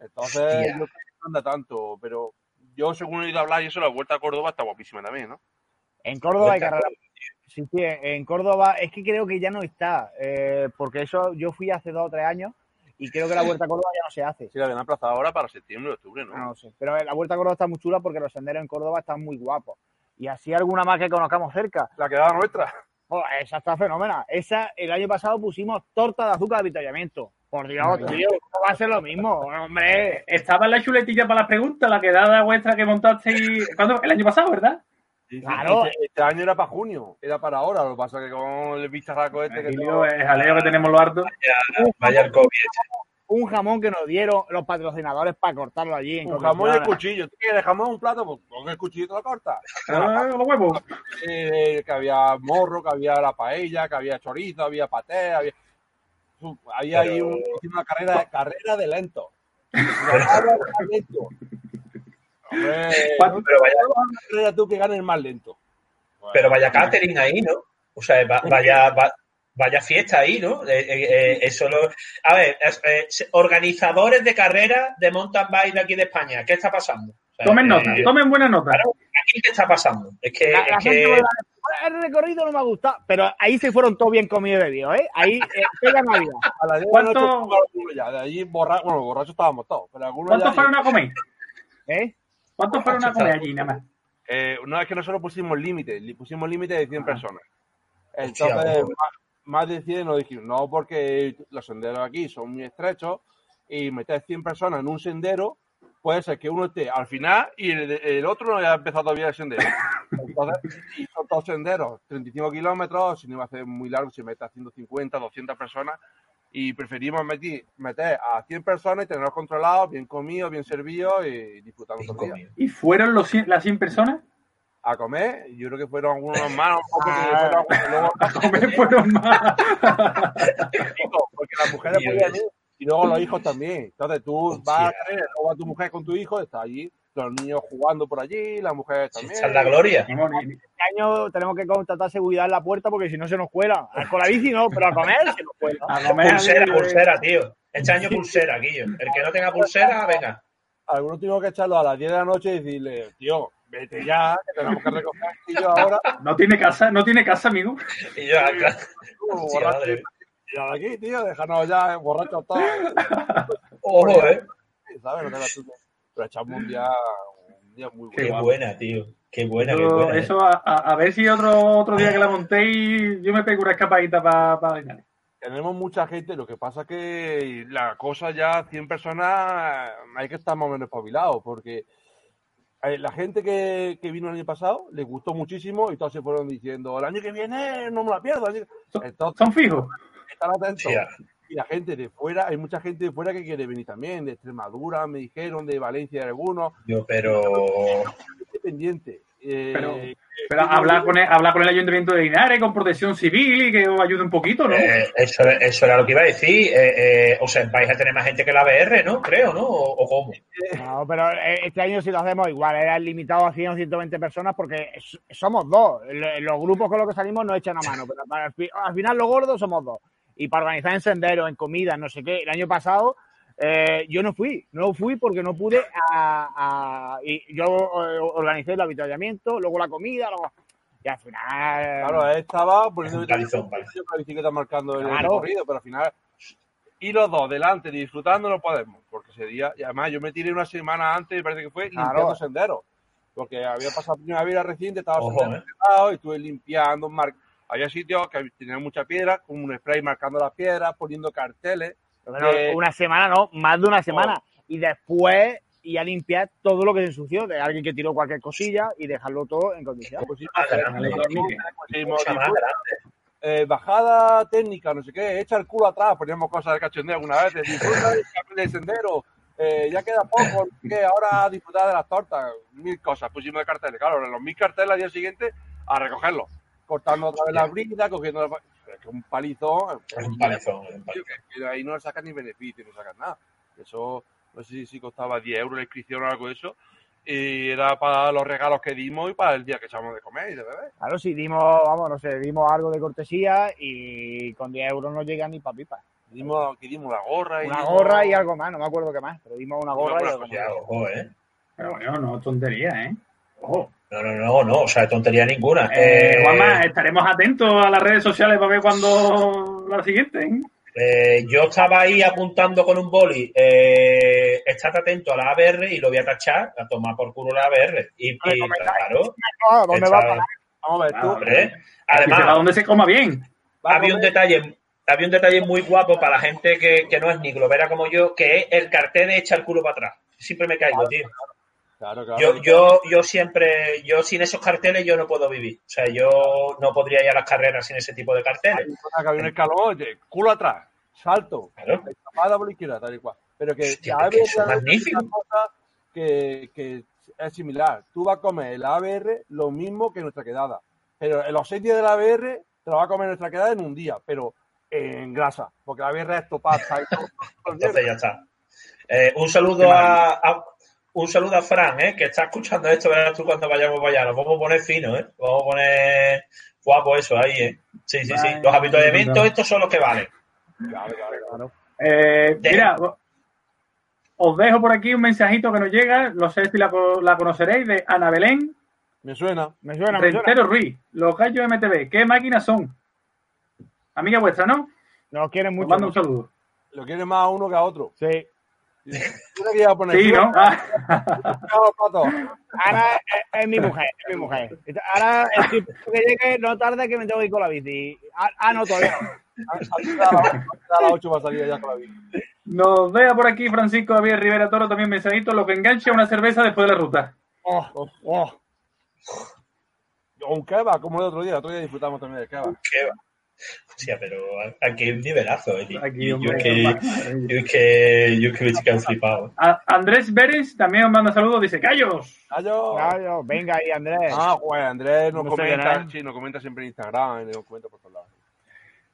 Entonces, Hostia. no anda tanto, pero yo, según he oído hablar, y eso, la vuelta a Córdoba está guapísima también, ¿no? En Córdoba hay a carrera. Sí, sí, en Córdoba es que creo que ya no está, eh, porque eso yo fui hace dos o tres años y creo que la Vuelta a Córdoba ya no se hace. Sí, la habían aplazado ahora para septiembre, octubre, ¿no? No lo sé. Pero la Vuelta a Córdoba está muy chula porque los senderos en Córdoba están muy guapos. Y así alguna más que conozcamos cerca. La quedada nuestra. Oh, esa está fenómena. Esa, el año pasado pusimos torta de azúcar de avituallamiento. Por Dios, tío, no va a ser lo mismo, hombre. Estaba en la chuletilla para las preguntas, la quedada vuestra que montasteis ¿cuándo? el año pasado, ¿verdad? Sí, sí, Claro. Este, este año era para junio, era para ahora. Lo que pasa es que con el bicharraco este que el jaleo que tenemos los hartos. Vaya, vaya el COVID. Un jamón que nos dieron los patrocinadores para cortarlo allí. En Un jamón y cuchillo. ¿Tú quieres jamón un plato? Pues (laughs) con el cuchillo te lo cortas. Ah, los huevos. Eh, que había morro, que había la paella, que había chorizo, había paté, había. Había ahí Pero- un- una carrera, carrera de lento. (laughs) Carrera de lento. Pero vaya, tú que ganes más lento. pero vaya catering ahí, ¿no? O sea, va- vaya, va- vaya fiesta ahí, ¿no? Eh, eh, eh, eso lo... A ver, eh, organizadores de carreras de mountain bike de aquí de España, ¿qué está pasando? O sea, Tomen eh, nota, tomen buena nota. Claro, aquí qué está pasando. Es que, La, la es gente que me va a decir, el recorrido no me ha gustado, pero ahí se fueron todos bien comidos y bebidos, ¿eh? Ahí, eh, pega Navidad. (laughs) A las 10 de la ¿Cuánto- noche. De allí borra... bueno, borrachos estábamos todos, pero algunos ¿Cuántos ya- fueron a comer? ¿Eh? ¿Cuántos fueron a comer allí nada más? Eh, no, es que nosotros pusimos límite, pusimos límite de 100 Ah. personas. Entonces. Más, de 100 nos dijimos, no, porque los senderos aquí son muy estrechos y meter 100 personas en un sendero, puede ser que uno esté al final y el, el otro no haya empezado todavía el sendero. Entonces, y son dos senderos, 35 kilómetros, si no iba a ser muy largo, si mete a 150, 200 personas, y preferimos meter, meter a 100 personas y tenerlos controlados, bien comidos, bien servidos y disfrutando Bien. ¿Y fueron los, cien- las 100 personas? A comer. Yo creo que fueron algunos (laughs) más, Ah. fueron algunos- luego A comer (laughs) fueron más. porque las mujeres podían ir y luego los hijos también. Entonces tú vas a luego va tu mujer con tu hijo, está allí, los niños jugando por allí, las mujeres también. Esa es la gloria. Este año tenemos que contratar seguridad en la puerta porque si no se nos cuela. Con la bici no, pero a comer se nos cuela. A comer. Pulsera, pulsera, tío. Este año pulsera, Guillo. El que no tenga pulsera, venga. Algunos tuvimos que echarlo a las 10 de la noche y decirle, tío, vete ya, que tenemos que recoger ahora. No tiene casa, no tiene casa, amigo. Y yo, acá. Tira de aquí, tío, déjanos ya eh, borrachos todos. Ojo, eh. ¿Sabes? No te. Pero echamos un día, un día muy Qué bueno. buena, tío. Qué buena, qué Eso, buena. eh. eso a, a- a ver si otro otro día que la montéis, yo me pego una escapadita para pa. Tenemos mucha gente, lo que pasa es que la cosa ya, 100 personas, hay que estar más o menos espabilados, porque eh, la gente que, que vino el año pasado les gustó muchísimo y todos se fueron diciendo, el año que viene no me la pierdo. el año que-". Son- Entonces, Son fijos. estar atentos. Sí. Y la gente de fuera, hay mucha gente de fuera que quiere venir también, de Extremadura, me dijeron, de Valencia de algunos. Yo, pero. Estoy pendiente. Eh, Pero- Pero hablar con, el, hablar con el Ayuntamiento de Linares, con protección civil y que os ayude un poquito, ¿no? eh, eso, eso era lo que iba a decir. Eh, eh, o sea, vais a tener más gente que la BR, ¿no? Creo, ¿no? ¿O, o cómo? No, pero este año si lo hacemos igual, era limitado a 100 o 120 personas porque somos dos. Lo- Los grupos con los que salimos nos echan a mano, pero al final los gordos somos dos. Y para organizar en senderos, en comida, no sé qué, el año pasado eh, yo no fui, no fui porque no pude a, a- y yo eh, organicé el avituallamiento, luego la comida, luego y al final Claro, él estaba poniendo con la bicicleta marcando el Claro. recorrido, pero al final. Y los dos delante disfrutando no podemos, porque ese día, y además yo me tiré una semana antes, me parece que fue, Claro. limpiando senderos. Porque había pasado primavera reciente, estaba Ojo, sendero ¿eh? y estuve limpiando, mar- había sitios que tenían mucha piedra, con un spray marcando las piedras, poniendo carteles. Una semana no, más de una semana. Y después y a limpiar todo lo que se ensució de alguien que tiró cualquier cosilla y dejarlo todo en condiciones. pues, Ah, pues, eh, bajada técnica, no sé qué, echa el culo atrás, poníamos cosas de cachondeo alguna vez, disfruta del sendero, eh, ya queda poco, no sé qué, ahora disfrutar de las tortas, mil cosas, pusimos de carteles, claro, en los mil carteles al día siguiente a recogerlos, cortando otra vez la brida, cogiendo la... es que un palizón, Es un palizón, que ahí no le sacan ni beneficio, no sacan nada, eso no sé si, costaba 10 euros la inscripción o algo de eso, y era para los regalos que dimos y para el día que echamos de comer y de beber. Claro, si dimos, vamos, no sé, dimos algo de cortesía y con 10 euros no llega ni para pipa. Dimos, que dimos la gorra y Una dimos- gorra y algo más, no me acuerdo qué más, pero dimos una gorra y Una algo más. Ojo, ¿eh? Pero bueno, no tontería, ¿eh? Ojo. No, no, no, no, o sea, tontería ninguna. Eh, Eh, Juanma, estaremos atentos a las redes sociales para ver cuándo la siguiente. ¿eh? eh, yo estaba ahí apuntando con un boli, eh, estate atento a la ABR y lo voy a tachar, a tomar por culo la ABR. Y, claro, ¿Dónde va a parar? Vamos a ver, tú, hombre, además, donde se coma bien. había un detalle, había un detalle muy guapo para la gente que, que no es ni globera como yo, que es el cartel de echa el culo para atrás. Siempre me caigo, tío. Claro, claro. Yo, yo, yo siempre, yo sin esos carteles yo no puedo vivir. O sea, yo no podría ir a las carreras sin ese tipo de carteles. que había un escalón, de culo atrás, salto, Claro. escapada por la izquierda, tal y cual. Pero que Hostia, la que ABR eso es magnífico. una cosa que, que es similar. Tú vas a comer la ABR lo mismo que nuestra quedada. Pero en los seis días de la ABR te lo va a comer nuestra quedada en un día, pero en grasa, porque la ABR es todo. (laughs) Entonces ya está. Eh, un saludo a, a- un saludo a Fran, eh, que está escuchando esto, verás tú cuando vayamos para allá. Nos vamos a poner fino, eh. Vamos a poner guapo eso ahí, eh. Sí, sí, sí. Los habituamientos estos son los que valen. Claro, claro, claro. Eh, De- mira, os dejo por aquí un mensajito que nos llega, no sé si la, co- la conoceréis, de Ana Belén Me suena. Me suena, me suena. Rentero Ruiz, los gallos MTV. ¿Qué máquinas son? Amiga vuestra, ¿no? Nos quieren Os mucho. mando un saludo. Lo quiere más a uno que a otro. Sí. Que ir a poner Sí, ¿no? Ah. Ahora es, es mi mujer, es mi mujer. Ahora el tiempo que llegue, no tarde que me tengo que ir con la bici. Ah, ah, no, todavía no. (laughs) A las 8 va a salir ya con la bici. nos vea por aquí Francisco Javier Rivera Toro, también mensajito, lo que engancha una cerveza después de la ruta. Oh, oh. O un kebab, como el otro día. El otro día disfrutamos también del kebab. Qué va. Hostia, pero aquí un nivelazo, eh. Aquí, yo, hombre, es que, yo es que, yo es que me he flipado. A- Andrés Beres también os manda saludos, dice, ¡callos! ¡Gallo! Gallo, venga ahí, Andrés. Ah, pues Andrés nos No comenta, es. sí, nos comenta siempre en Instagram, nos comenta por todos lados.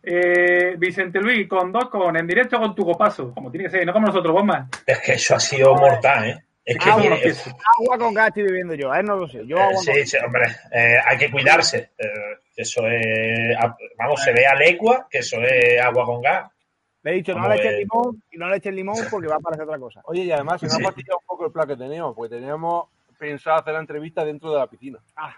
Eh, Vicente Luis, con dos con en directo con tu copazo, como tiene que ser, no como nosotros, bomba. Es que eso ha sido mortal, ¿eh? Es que Ah, bueno, que sí. Agua con gas estoy bebiendo yo, a él no lo sé. Yo Eh, agua con sí, sí, hombre, eh, hay que cuidarse. Eh, eso es, vamos, se ve a legua que eso es agua con gas. Le he dicho, no le eches limón y no le eches limón porque va a parecer otra cosa. Oye, y además se nos Sí. ha fastidiado un poco el plan que teníamos, porque teníamos pensado hacer la entrevista dentro de la piscina. Ah,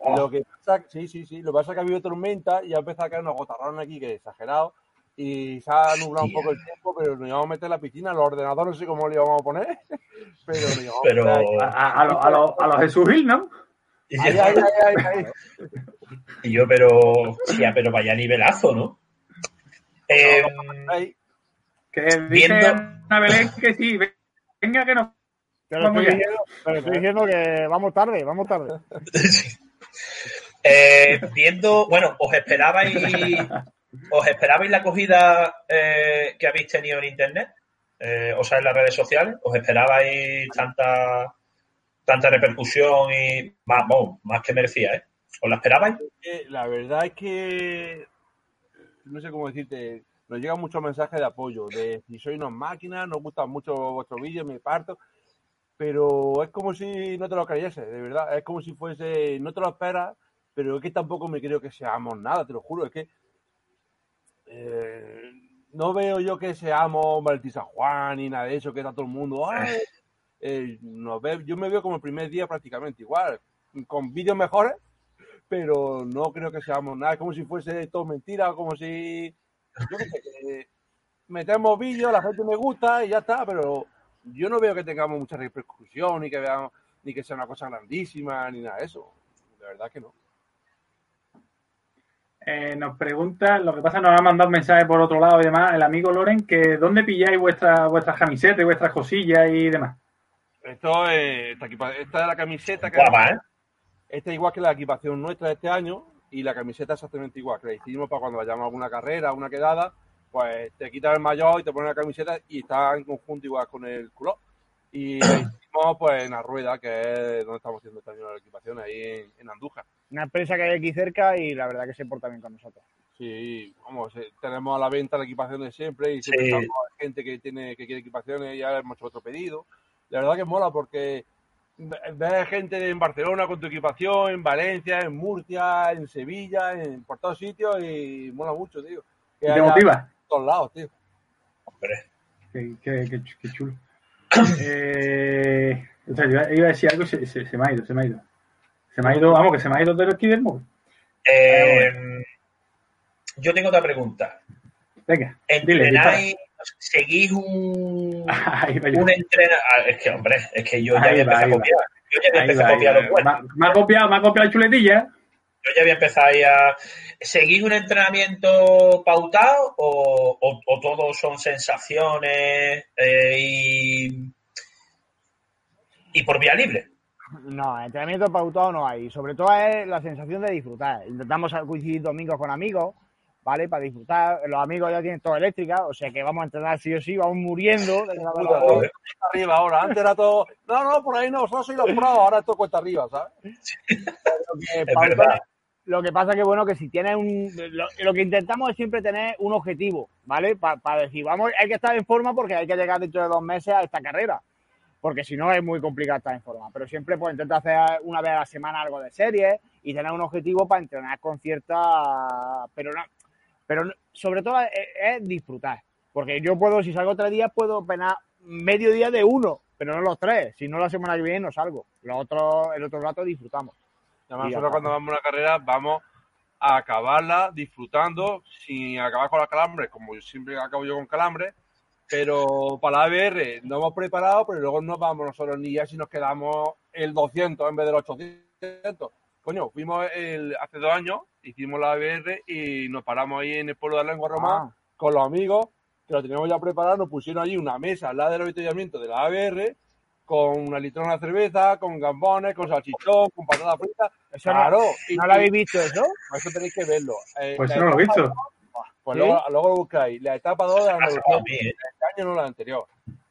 Y Lo que pasa, sí, sí, sí, lo que pasa es que ha habido tormenta y ha empezado a caer unos gotarrones aquí que es exagerado. Y se ha nublado un poco el tiempo, pero nos íbamos a meter en la piscina. Los ordenadores no sé cómo le íbamos a poner, (laughs) pero nos íbamos a Pero. A, a, a, los- a los- a los Jesús Gil, ¿no? (laughs) ahí, ahí, ahí. (laughs) y yo, pero. Hostia, pero vaya nivelazo, ¿no? Eh, Ahí. Que dice Viendo- Ana Belén que sí, venga que no. pero estoy, ya. diciendo, pero estoy diciendo que vamos tarde, vamos tarde. (laughs) eh, viendo. Bueno, os esperabais. ¿os esperabais la acogida eh, que habéis tenido en internet? Eh, o sea, en las redes sociales. ¿Os esperabais tanta tanta repercusión y más, bueno, más que merecía, ¿eh? ¿Os la esperabais? Eh, La verdad es que no sé cómo decirte, nos llegan muchos mensajes de apoyo, de si sois unas máquinas, nos gustan mucho vuestros vídeos, me parto, pero es como si no te lo creyese, de verdad, es como si fuese, no te lo esperas, pero es que tampoco me creo que seamos nada, te lo juro, es que eh, no veo yo que seamos San Juan ni nada de eso, que está todo el mundo, "Ay", eh, nos ve- yo me veo como el primer día prácticamente igual, con vídeos mejores, pero no creo que seamos nada, es como si fuese todo mentira, como si, yo qué sé, que metemos vídeos, la gente me gusta y ya está, pero yo no veo que tengamos mucha repercusión, ni que veamos, ni que sea una cosa grandísima, ni nada de eso, de verdad que no. Eh, nos pregunta, lo que pasa, nos ha mandado un mensaje por otro lado y demás, el amigo Loren, que dónde pilláis vuestra, vuestras camisetas y vuestras cosillas y demás. Esto es, esta, equipa- esta es la camiseta que Guapa, ¿eh? Esta es igual que la equipación nuestra de este año y la camiseta exactamente igual, que la hicimos para cuando vayamos a alguna carrera, una quedada, pues te quitas el maillot y te pones la camiseta y está en conjunto igual con el culo. Y (clears throat) la hicimos pues en la rueda, que es donde estamos haciendo este año la equipación, ahí en, en Andújar. Una empresa que hay aquí cerca y la verdad que se porta bien con nosotros. Sí, vamos, eh, tenemos a la venta la equipación de siempre y siempre Sí. estamos gente que tiene que quiere equipaciones y ya hemos hecho otro pedido. La verdad que mola porque ves gente en Barcelona con tu equipación, en Valencia, en Murcia, en Sevilla, en por todos sitios y mola mucho, tío. Que ¿Te motiva? en todos lados, tío. Hombre. Qué, qué- qué ch- qué chulo. (coughs) Eh, o sea, yo iba a decir algo y se, se- se me ha ido, se me ha ido. Se me ha ido, vamos, que se me ha ido del aquí del móvil. Eh, yo tengo otra pregunta. Venga. ¿Entrenáis, seguís un, (laughs) un entrenador? Es que, hombre, es que yo ya había empezado a copiar. Yo ya había empezado a copiar los va. buenos. Me, ha copiado, me ha copiado la chuletilla. Yo ya había empezado ahí a. ¿Seguís un entrenamiento pautado o, o, o todos son sensaciones eh, y. y por vía libre? No, entrenamiento pautado no hay. Sobre todo es la sensación de disfrutar. Intentamos coincidir domingos con amigos, ¿vale? Para disfrutar. Los amigos ya tienen todo eléctrica, o sea que vamos a entrenar sí o sí, vamos muriendo. de arriba ahora. Antes era todo, no, no, por ahí no, solo soy los pros, ahora es todo cuesta arriba, ¿sabes? (laughs) Lo que verdad. Lo que pasa que, bueno, que si tienes un... Lo, lo que intentamos es siempre tener un objetivo, ¿vale? Para decir, vamos, hay que estar en forma porque hay que llegar dentro de dos meses a esta carrera. Porque si no es muy complicado estar en forma. Pero siempre pues intenta hacer una vez a la semana algo de serie y tener un objetivo para entrenar con cierta... Pero no, pero sobre todo es, es disfrutar. Porque yo puedo, si salgo tres días, puedo penar medio día de uno, pero no los tres. Si no la semana que viene no salgo. Los otros, el otro rato disfrutamos. Además, nosotros cuando vamos a una carrera vamos a acabarla disfrutando sin acabar con los calambres, como yo siempre acabo yo con calambres, pero para la ABR no hemos preparado, pero luego no vamos nosotros ni ya si nos quedamos el 200 en vez del 800. Coño, fuimos el, hace dos años, hicimos la ABR y nos paramos ahí en el pueblo de Lengua Román Ah. con los amigos, que lo teníamos ya preparado, nos pusieron allí una mesa al lado del avituallamiento de la ABR, con una litrona de cerveza, con gambones, con salchichón, con patatas fritas. Eso no- claro, y- ¿No lo habéis visto eso? eso tenéis que verlo. Eh, Pues la eso no lo he visto. Pues ¿Sí? luego, luego lo buscáis. La etapa 2 de la Ah, este año no la anterior.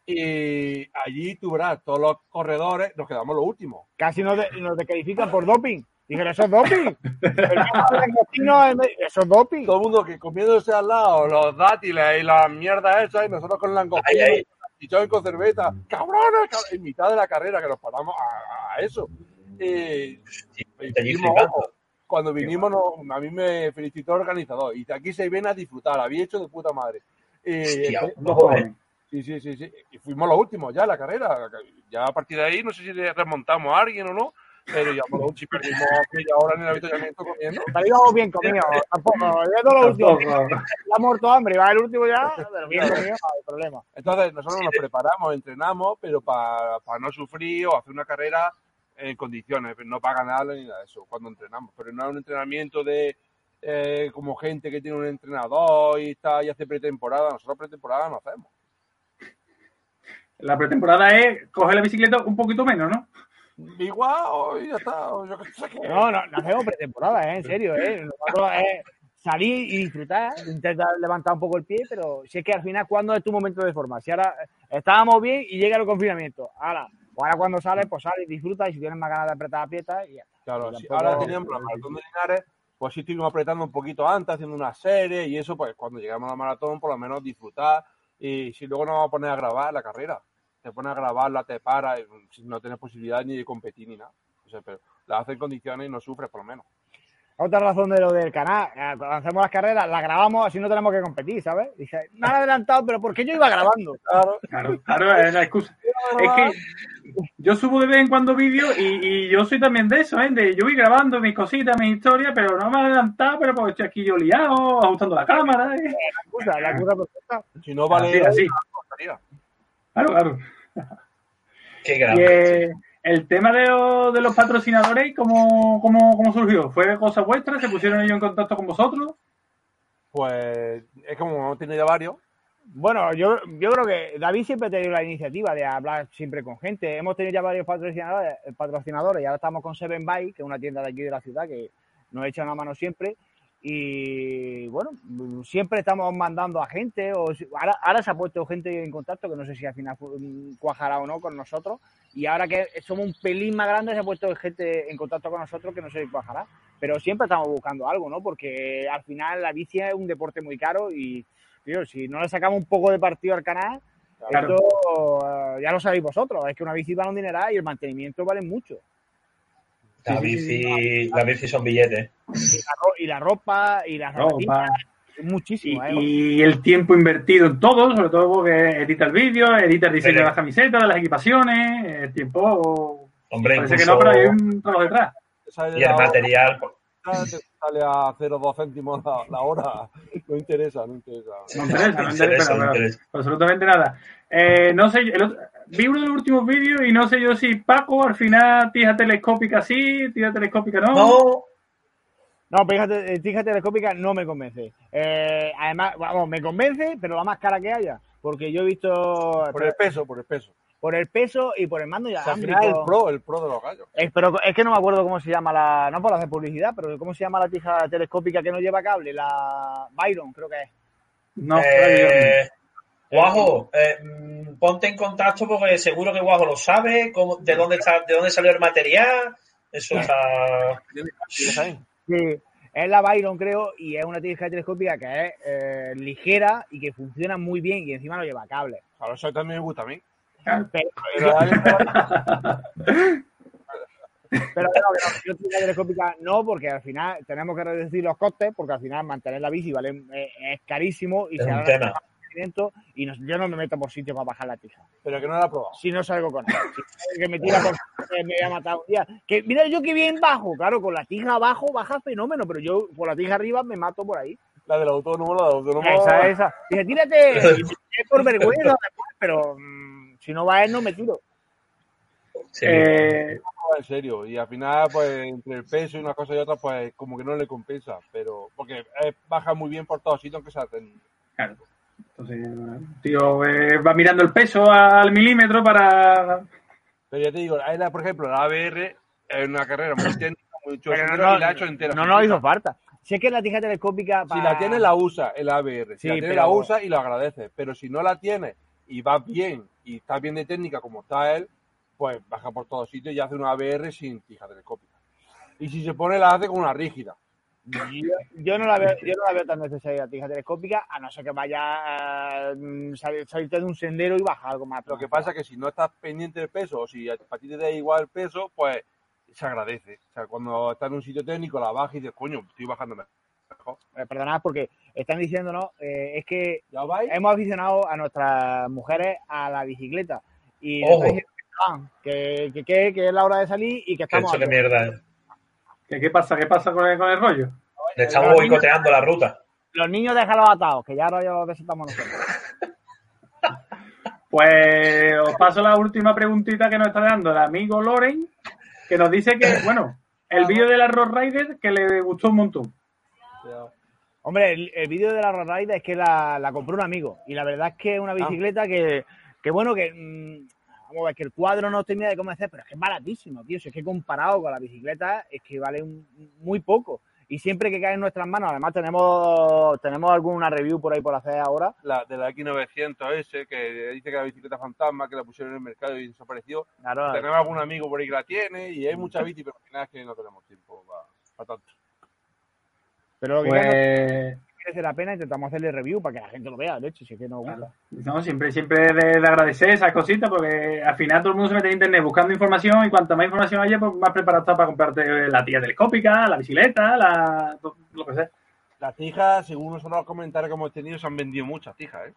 Y allí tú verás, todos los corredores, nos quedamos los últimos. Casi nos, de- nos descalifican por doping. Dijeron, eso es doping. (laughs) Eso es doping. Todo el mundo que comiéndose al lado los dátiles y las mierdas esas, y nosotros con langostinos y con con cerveza. ¡Cabrones! cab- En mitad de la carrera que nos paramos a, a eso. Sí, ojo, cuando vinimos, no- a mí me felicitó el organizador. Y de aquí se viene a disfrutar, había hecho de puta madre. Hostia, eh, No. Sí, sí, sí, sí. Y fuimos los últimos ya en la carrera. Ya a partir de ahí, no sé si le remontamos a alguien o no, pero ya por lo último perdimos media hora en el avituallamiento comiendo. Íbamos bien comidos. (laughs) Tampoco. Ya todo lo último. Tampoco. Ya muerto hambre. Va el último ya. Pero bien comido, no hay problema. Entonces, nosotros nos preparamos, entrenamos, pero para no sufrir o hacer una carrera en condiciones, no para ganar ni nada de eso, cuando entrenamos. Pero no es un entrenamiento de eh, como gente que tiene un entrenador y está y hace pretemporada. Nosotros pretemporada no hacemos. La pretemporada es coger la bicicleta un poquito menos, ¿no? Igual, o ya está, o yo qué sé qué. No, no, no hacemos pretemporada, ¿eh? En serio, ¿eh? Nosotros, salir y disfrutar, intentar levantar un poco el pie, pero si es que al final, ¿cuándo es tu momento de forma? Si ahora estábamos bien y llega el confinamiento, ahora, o ahora cuando sales, pues sales, disfrutas y si tienes más ganas de apretar la pieta, y ya. Claro, Y si ahora teníamos la maratón de Linares, pues sí estuvimos apretando un poquito antes, haciendo una serie y eso, pues cuando llegamos a la maratón, por lo menos disfrutar. Y si luego nos vamos a poner a grabar la carrera, te pones a grabarla, te paras, y si no tienes posibilidad ni de competir ni nada. O sea, pero la haces en condiciones y no sufres, por lo menos. Otra razón de lo del canal, eh, cuando hacemos las carreras, las grabamos así no tenemos que competir, ¿sabes? Dice, me han adelantado, pero ¿por qué yo iba grabando? (laughs) Claro. Claro, claro, es la excusa. (laughs) Es que yo subo de vez en cuando vídeos y, y yo soy también de eso, ¿eh? De, yo voy grabando mis cositas, mis historias, pero no me he adelantado, pero porque estoy aquí yo liado, ajustando la cámara. ¿eh? La excusa, la excusa perfecta. Si no vale, Así, así. Claro, claro. Qué Y grande. eh, el tema de, lo- de los patrocinadores, ¿cómo, cómo, ¿cómo surgió? ¿Fue cosa vuestra? ¿Se pusieron ellos en contacto con vosotros? Pues es como hemos tenido ya varios. Bueno, yo, yo creo que David siempre ha tenido la iniciativa de hablar siempre con gente. Hemos tenido ya varios patrocinadores, patrocinadores y ahora estamos con Seven Bike, que es una tienda de aquí de la ciudad que nos echa una mano siempre. Y bueno, siempre estamos mandando a gente. O, ahora, ahora se ha puesto gente en contacto, que no sé si al final fu- cuajará o no con nosotros. Y ahora que somos un pelín más grande, se ha puesto gente en contacto con nosotros que no sé si cuajará. Pero siempre estamos buscando algo, ¿no? Porque al final la bici es un deporte muy caro y tío, si no le sacamos un poco de partido al canal, Claro. esto eh, ya lo sabéis vosotros, es que una bici vale un dineral y el mantenimiento vale mucho. La bici, la bici son billetes. Y la, ro- y la ropa y las Ropa. muchísimo. ¿eh? Y, y el tiempo invertido en todo, sobre todo porque edita el vídeo, edita el diseño Pero- de las camisetas, de las equipaciones, el tiempo... Hombre, Parece que incluso- no, pero hay un trabajo detrás. Y el hora, material, te sale a 0,2 céntimos la, la hora. No interesa, no interesa. No interesa, no No interesa, interesa, pero- no interesa. absolutamente nada. Eh, no sé, el otro- vi uno de los últimos vídeos y no sé yo si Paco al final tija telescópica sí, tija telescópica no. no, No, fíjate, fíjate telescópica no me convence. Eh, además, vamos, me convence, pero la más cara que haya. Porque yo he visto Por el peso, por el peso. por el peso y por el mando y O sea, al final el pro, el pro de los gallos. Eh, pero es que no me acuerdo cómo se llama la. No por hacer publicidad, pero cómo se llama la tija telescópica que no lleva cable. La Byron, creo que es. No, Eh, Guajo, eh, mm, ponte en contacto porque seguro que Guajo lo sabe, cómo, de dónde está, de dónde salió el material. Eso está. Sí, es la Byron, creo, y es una tija telescópica que es eh, ligera y que funciona muy bien y encima no lleva cable. Claro, eso también me gusta a mí. Pero, Pero (laughs) pero no, yo tija telescópica no, porque al final tenemos que reducir los costes, porque al final mantener la bici vale eh, es carísimo y Es se mantenimiento y no- yo no me meto por sitio para bajar la tija. pero que no la he probado. si no salgo con él. Si que me tira por me voy a matar un día. Que mira yo que bien bajo, claro, con la tija abajo baja fenómeno, pero yo por la tija arriba me mato por ahí. La del autónomo, la del autónomo. Esa, esa. Dice, tírate, (laughs) tiré por vergüenza después, pero mm, si no va él no me tiro. Sí. Eh, en serio. Y al final, pues, entre el peso y una cosa y otra, pues, como que no le compensa. Pero, porque eh, baja muy bien por todos sitios, aunque sea técnico. claro. Entonces, el tío eh, va mirando el peso al milímetro para. Pero ya te digo, ahí la- por ejemplo, la ABR es una carrera muy técnica, muy chula, no, y la ha hecho entera. no nos hizo falta. Si es que la tija telescópica Si para- la tiene, la usa el ABR. Si Sí, la tiene, pero- la usa y lo agradece. Pero si no la tiene y va bien y está bien de técnica como está él, pues baja por todos sitios y hace una ABR sin tija telescópica. Y si se pone, la hace con una rígida. Yo, yo no la veo, yo no la veo tan necesaria la tija telescópica, a no ser que vaya a mm, salir- salirte de un sendero y bajar algo más. Lo que pasa es que si no estás pendiente del peso o si a ti te da igual el peso, pues se agradece. O sea, cuando estás en un sitio técnico, la bajas y dices, coño, estoy bajando mejor. Eh, perdonad porque están diciéndonos, eh, es que ¿Ya vais? hemos aficionado a nuestras mujeres a la bicicleta. Y nos Ojo. diciendo que van, que, que, que- que es la hora de salir y que Que estamos... que mierda. ¿Qué, qué pasa? ¿Qué pasa con el, con el rollo? Le estamos boicoteando la ruta. Los niños déjalos atados, que ya ahora ya los desatamos nosotros. (laughs) Pues os paso la última preguntita que nos está dando el amigo Loren, que nos dice que, (laughs) bueno, el vídeo de la Road Rider que le gustó un montón. Hombre, el, el vídeo de la Road Rider es que la, la compró un amigo. Y la verdad es que es una bicicleta que, que, bueno, que... mm, vamos a ver, que el cuadro no termina de convencer, pero es que es baratísimo, tío. Si es que comparado con la bicicleta, es que vale un- muy poco. y siempre que cae en nuestras manos, además tenemos tenemos alguna review por ahí por hacer ahora. La, de la X900S, que dice que la bicicleta fantasma, que la pusieron en el mercado y desapareció. Claro, Tenemos algún amigo por ahí que la tiene y hay mucha bici, pero al final es que no tenemos tiempo para, para tanto. pero lo que Pues, merece la pena intentamos hacerle review para que la gente lo vea, de hecho, si es que no gusta. no, siempre, siempre de, de agradecer esas cositas porque al final todo el mundo se mete en internet buscando información y cuanta más información haya, pues más preparado está para comprarte la tía telescópica, la bicicleta, la, lo que sea. Las tijas, según nosotros los comentarios que hemos tenido, se han vendido muchas tijas, ¿eh?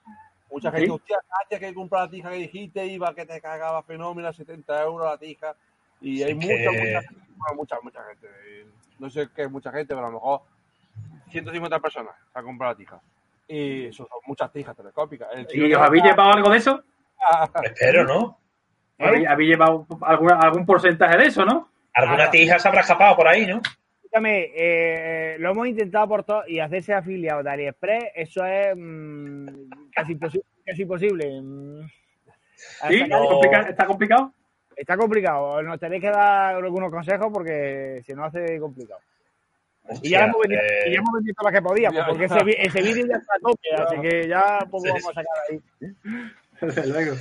Mucha ¿Sí? gente, hostia, Katia, que comprar la tija que dijiste, iba que te cagaba fenómeno, 70 euros la tija. Y hay Sí mucha, que- mucha, gente, bueno, mucha, mucha gente. eh, No sé qué es mucha gente, pero a lo mejor 150 personas han comprado la tija. Y eso son muchas tijas telescópicas. El ¿Y os habéis llevado algo de eso? (laughs) Espero, ¿no? ¿Habéis, habéis llevado algún porcentaje de eso, no? Alguna Ah. tija se habrá escapado por ahí, ¿no? Escúchame, eh, lo hemos intentado por todo y hacerse afiliado de AliExpress, eso es mm, casi, imposi- casi imposible. Mm. ¿Sí? Hasta no. que- ¿Complica- ¿Está complicado? Está complicado, nos tenéis que dar algunos consejos porque si no hace complicado. Y ya hemos vendido, eh, y ya hemos vendido que podíamos, Ya, porque ya. ese, vídeo ya está a tope, así que ya poco Sí, vamos a sacar ahí. Desde luego.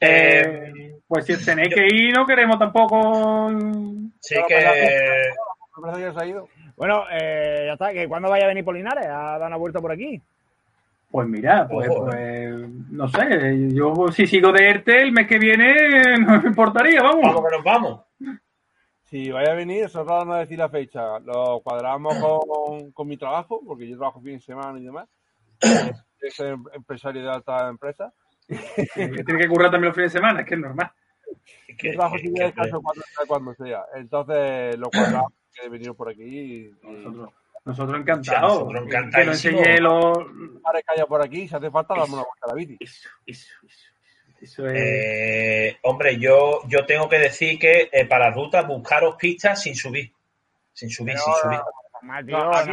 eh, Eh, pues si tenéis que ir, no queremos tampoco. sí Claro, que... Me parece que se ha ido. Bueno, eh, ya está, que cuándo vaya a venir Polinares a dar una vuelta por aquí. Pues mira, pues, pues no sé, yo si sigo de ERTE el mes que viene no me importaría, Vamos vamos. que nos vamos. Si vaya a venir, nosotros no decir la fecha. Lo cuadramos (clears throat) con, con mi trabajo, porque yo trabajo fin de semana y demás. Eh, Soy em- empresario de alta empresa. Que tiene que currar también los fines de semana, es que es normal. Que- trabajo que- sin que- descanso cuando sea, cuando sea. Entonces lo cuadramos que venir por aquí y, y Nosotros, nosotros encantados. nosotros que- que nos enseñe los... Para que haya por aquí, si hace falta, damos una vuelta a la bici. Eso, eso, eso. Eso es... Eh, hombre, yo, yo tengo que decir que eh, para ruta buscaros pistas sin subir. Sin subir, sin subir. Tío, No, aquí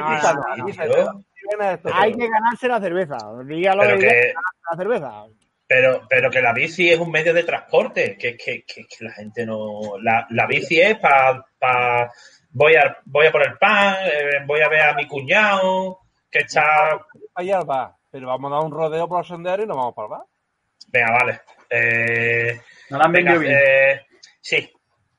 Hay que ganarse la cerveza. Dígalo Pero que, la cerveza. pero, pero que la bici es un medio de transporte, que, que, que, que la gente no... La, la bici es para... voy, a, voy a por el pan, eh, voy a ver a mi cuñado, que está... allá va. Pero vamos a dar un rodeo por los senderos y nos vamos para el bar. Venga, vale. Eh, No la han venga, vendido bien. eh, sí.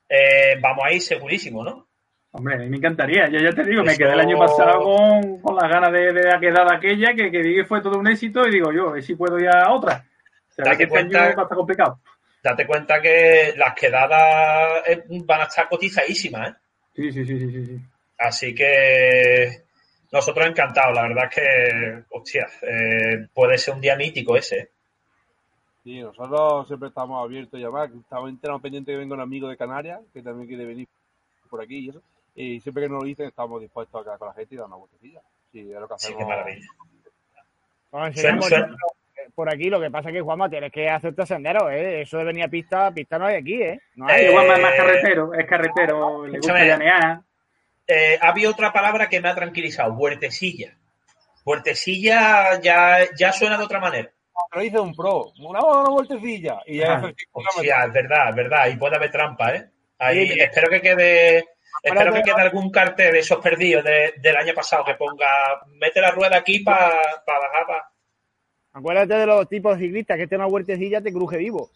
Eh, vamos a ir segurísimo, ¿no? Hombre, a mí me encantaría. Yo ya te digo, me quedé el año pasado con, con las ganas de, de la quedada aquella, que, que vi que fue todo un éxito, y digo yo, a ver si puedo ir a otra. Se ve que este cuenta- año va a estar complicado. Date cuenta que las quedadas eh, van a estar cotizadísimas, ¿eh? Sí, sí, sí, sí, sí. sí. Así que nosotros encantados, la verdad es que, hostia, eh, puede ser un día mítico ese. Sí, nosotros siempre estamos abiertos y además estamos enteramos pendientes que venga un amigo de Canarias que también quiere venir por aquí y eso. Y siempre que nos lo dicen estamos dispuestos a quedar con la gente y dar una vueltecilla. Sí, es lo que Sí, hacemos. qué maravilla. Eh, por aquí, lo que pasa es que, Juanma, tienes que hacerte sendero, ¿eh? Eso de venir a pista, pista no hay aquí, ¿eh? No hay. Eh, Igual más, más carretero, es carretero, le gusta llanear. Eh, había otra palabra que me ha tranquilizado, huertecilla. Huertecilla ya, ya suena de otra manera. Pero dice un pro, una, una vueltecilla. Y ya Hostia, es verdad, es verdad. Y puede haber trampa, ¿eh? Ahí Sí, espero que quede. Espero que quede algún cartel de esos perdidos de- del año pasado que ponga mete la rueda aquí para bajar. pa-". Acuérdate de los tipos de ciclistas, que este una huertecilla te cruje vivo.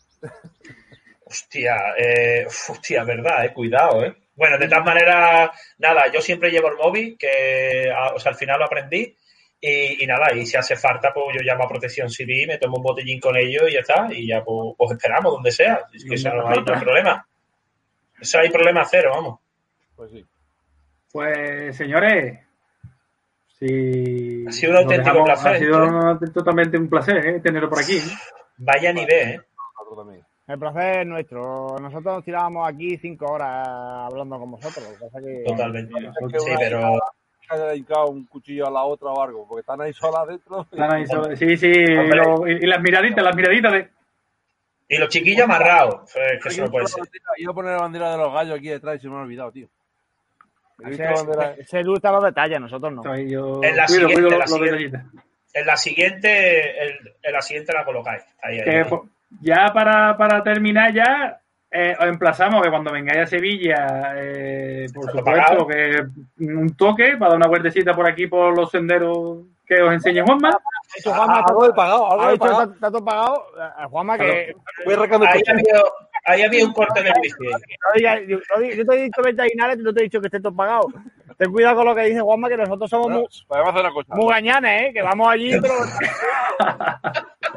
Hostia, eh, hostia, verdad, eh, cuidado, eh. Bueno, de todas maneras, nada, yo siempre llevo el móvil, que a- o sea, al final lo aprendí. Y, y nada, y si hace falta, pues yo llamo a protección civil, me tomo un botellín con ellos y ya está. Y ya pues, pues esperamos donde sea. Es que eso no hay, no problema. Eso hay problema cero, vamos. Pues sí. Pues, señores, si Ha sido un auténtico placer, Ha sido ¿eh? totalmente un placer ¿eh? tenerlo por aquí. Vaya nivel, ¿eh? El placer es nuestro. Nosotros nos tirábamos aquí cinco horas hablando con vosotros. Lo que pasa que... Totalmente. Es que Sí, pero que haya hincado un cuchillo a la otra o algo, porque están ahí solas dentro. Están ahí. Sí, sí, y, Hombre. lo- y- y las miraditas, las miraditas de... Y los chiquillos amarrados. Es que eso no puede ser. Iba a poner la bandera de los gallos aquí detrás y se me ha olvidado, tío. Ese gusta los detalles, nosotros no. Yo En la cuido, siguiente, cuido la los, siguiente. En la siguiente, el- en la siguiente la colocáis. Ahí, ahí. Que, ya para, para terminar ya, eh, os emplazamos que cuando vengáis a Sevilla, eh, por Está supuesto, pagado. que un toque para dar una vueltecita por aquí por los senderos que os enseñe Juanma. Hecho, Juanma, Ah, Algo de pagado, algo ha de dicho, pagado. todo pagado. Eh, Juanma, que Voy arrancando el Ahí había, ahí había un corte de diga- yo, no diga- yo te he dicho vete a Linares y no te he dicho que esté todo pagado. Ten cuidado con lo que dice Juanma, que nosotros somos Bueno, muy, Podemos hacer una cosa. muy gañanes, ¿eh? Que vamos allí, pero (laughs)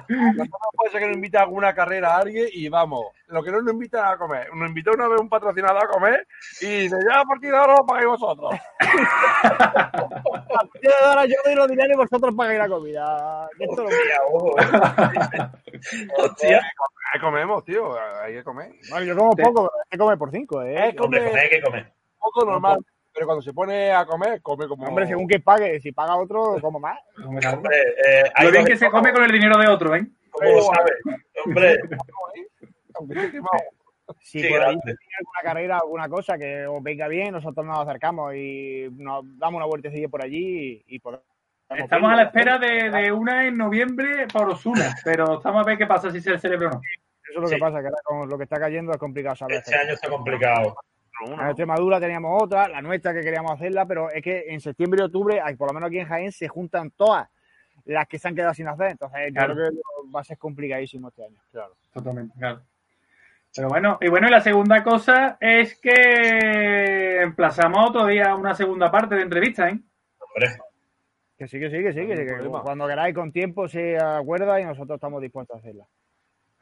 Nosotros puede ser que nos invita a alguna carrera a alguien y vamos. Lo que no nos invitan a comer. Nos invitó una vez un patrocinador a comer y dice, ya a partir de ahora lo pagáis vosotros. (laughs) yo ahora yo doy los dineros y vosotros pagáis la comida. Esto lo- Hostia, ojo, eh. Hostia. Ahí comemos, tío. Ahí que comer. Bueno, yo como poco, pero hay que comer por cinco, ¿eh? Hombre, pues hay que comer. poco normal. Pero cuando se pone a comer, come como. Hombre, según que pague, si paga otro, como más. Hombre, eh, hay Lo bien que se come con el dinero de otro, ¿eh? ¿Cómo lo sabes? Hombre. (laughs) Si Sí, por ahí tiene alguna carrera, alguna cosa que os venga bien, nosotros nos acercamos y nos damos una vueltecilla por allí y, y podemos. Estamos a la espera de, de una en noviembre por Osuna, pero estamos a ver qué pasa si se celebra o no. Eso es lo que pasa, que ahora con lo que está cayendo es complicado saber. este año está complicado. En Extremadura teníamos otra, la nuestra que queríamos hacerla, pero es que en septiembre y octubre, por lo menos aquí en Jaén, se juntan todas las que se han quedado sin hacer. Entonces, Claro. yo creo que va a ser complicadísimo este año. Claro. Totalmente, claro. Pero bueno, y bueno, y la segunda cosa es que emplazamos otro día una segunda parte de entrevista, ¿eh? Hombre, Que sí, que sí, que sí, que, sí, que cuando queráis con tiempo se acuerda y nosotros estamos dispuestos a hacerla.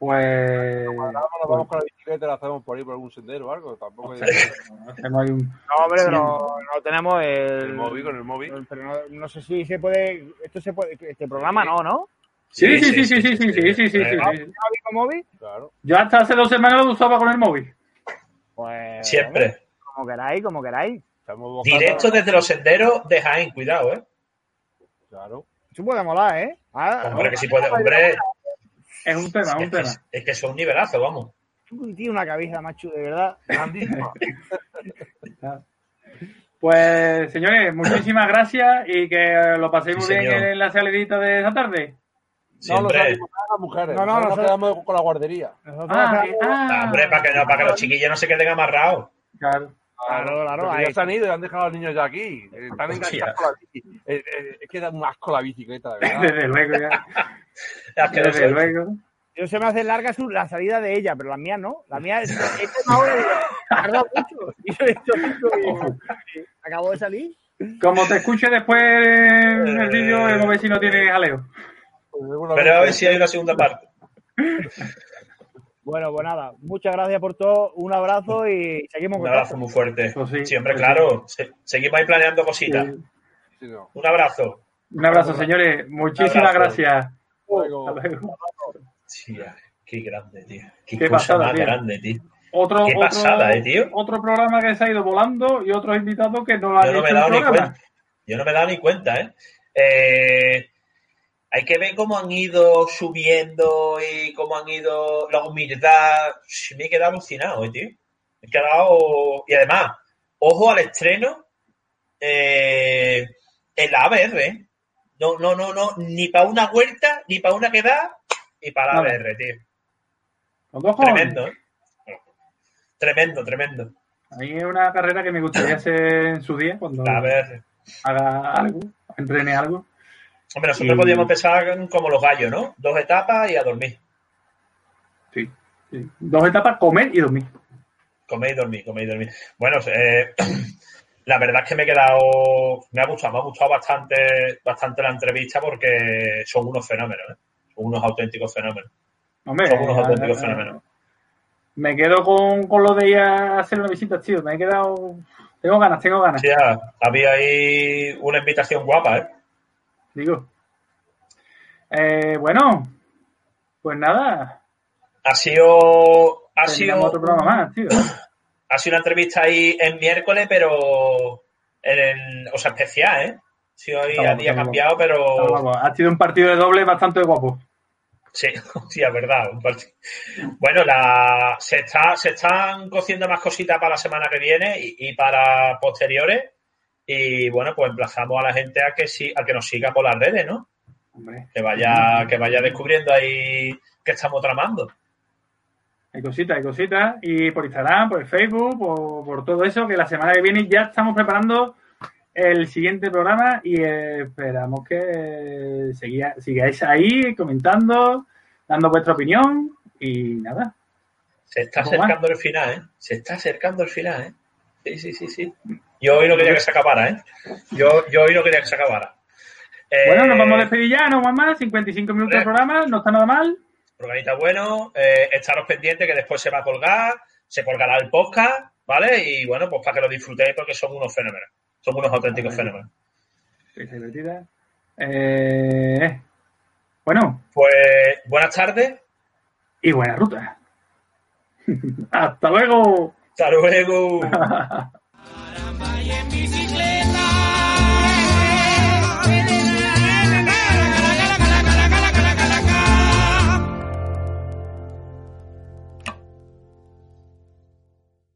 Pues Ahora nos vamos con la bicicleta y la hacemos por ahí por algún sendero o algo. Tampoco hacemos un... No, hombre, Sí. pero no tenemos el, el móvil con el móvil. Pero no, no sé si se puede. Esto se puede. Este programa no, ¿no? Sí, sí, sí, sí, sí, sí, sí, sí, sí, sí, sí. ¿No con móvil? Claro. Yo hasta hace dos semanas lo usaba con el móvil. Pues. Siempre. Como queráis, como queráis. Directo desde los senderos de Jaén, cuidado, ¿eh? Claro. Eso puede molar, ¿eh? Ah, Hombre, que si puede, hombre. Es un tema, es un Es que, tema. es que son un nivelazo, vamos. Tiene una cabeza, macho, de verdad. Grandísima. (laughs) Pues, señores, muchísimas gracias y que lo paséis muy Sí, bien señor. en la salidita de esa tarde. No lo Siempre. sabemos las mujeres. No, no, No, nos nosotros- quedamos con la guardería. Nosotros Ah, hacemos- ah, hombre, para que, no, para que los chiquillos no se queden amarrados. Claro. Claro, ya se han ido y han dejado a los niños ya aquí. Eh, Están enganchados con la bici. Eh, eh, es que da un asco la bicicleta, de verdad. Desde luego, ya. (laughs) Desde luego. Yo se me hace larga su, la salida de ella, pero la mía no. La mía es, (laughs) es una hora y tarda mucho. Y yo he hecho cinco y, y acabo de salir. Como te escuche después en el vídeo, vamos a ver si no tiene jaleo. Pues Pero a ver si hay una segunda parte. (laughs) Bueno, pues nada, muchas gracias por todo, un abrazo y seguimos Un con abrazo muy fuerte. Pues sí, Siempre, pues claro. Se- seguimos ahí planeando cositas. Sí. Sí, no. Un abrazo. Un abrazo, señores. Muchísimas abrazo. gracias. Luego- Hasta luego. Tía, qué grande, tío. Qué, Qué cosa pasada, más tío. grande, tío. Otro, Qué otro, pasada, eh, tío. otro programa que se ha ido volando y otros invitados que no han Yo no hecho me he dado ni cuenta. Yo no me he dado ni cuenta, ¿eh? Eh, Hay que ver cómo han ido subiendo y cómo han ido la humildad. Sí, me he quedado alucinado, ¿eh, tío. Me he quedado. Y además, ojo al estreno eh, en la ABR, ¿eh? No, no, no, no, ni para una vuelta, ni para una quedada, ni para la. ABR, tío. Tremendo, ¿eh? Tremendo, tremendo. A mí es una carrera que me gustaría (clears throat) hacer en su día, cuando La ABR. haga algo, entrene algo. Hombre, nosotros Y- podíamos empezar como los gallos, ¿no? Dos etapas y a dormir. Sí. sí. Dos etapas, comer y dormir. Comer y dormir, comer y dormir. Bueno, eh, (clears throat) la verdad es que me he quedado, me ha gustado, me ha gustado bastante, bastante la entrevista porque son unos fenómenos, ¿eh? Son unos auténticos fenómenos. Hombre, Son unos auténticos eh, fenómenos. Me quedo con, con lo de ir a hacer una visita, tío. Me he quedado. Tengo ganas, tengo ganas. Sí, había ahí una invitación guapa, ¿eh? Digo. Eh, bueno, pues nada. Ha sido, ha sido, otro programa más, tío. (clears throat) ha sido una entrevista ahí en miércoles, pero, en el- o sea, especial, ¿eh? Ha sido ahí a día cambiado, pero. Ha sido un partido de doble bastante guapo. Sí, (laughs) sí, es verdad. un partido. Bueno, la, se, está, se están cociendo más cositas para la semana que viene y, y para posteriores. Y bueno, pues emplazamos a la gente a que sí, a que nos siga por las redes, ¿no? Hombre. Que vaya, que vaya descubriendo ahí que estamos tramando. Hay cositas, hay cositas. Y por Instagram, por Facebook, por, por todo eso, que la semana que viene ya estamos preparando el siguiente programa y esperamos que siga- sigáis ahí comentando, dando vuestra opinión y nada. Se está acercando el final, ¿eh? Se está acercando el final, ¿eh? Sí, sí, sí, sí. Yo hoy no quería que se acabara, ¿eh? Yo, yo hoy no quería que se acabara. Eh, Bueno, nos vamos a despedir ya, no más más, 55 minutos de programa, no está nada mal. Organita bueno, eh, estaros pendientes que después se va a colgar, se colgará el podcast, ¿vale? Y bueno, pues para que lo disfrutéis porque son unos fenómenos. Son unos auténticos fenómenos. Eh, bueno, Pues buenas tardes, y buena ruta. (laughs) Hasta luego. Hasta luego. (laughs)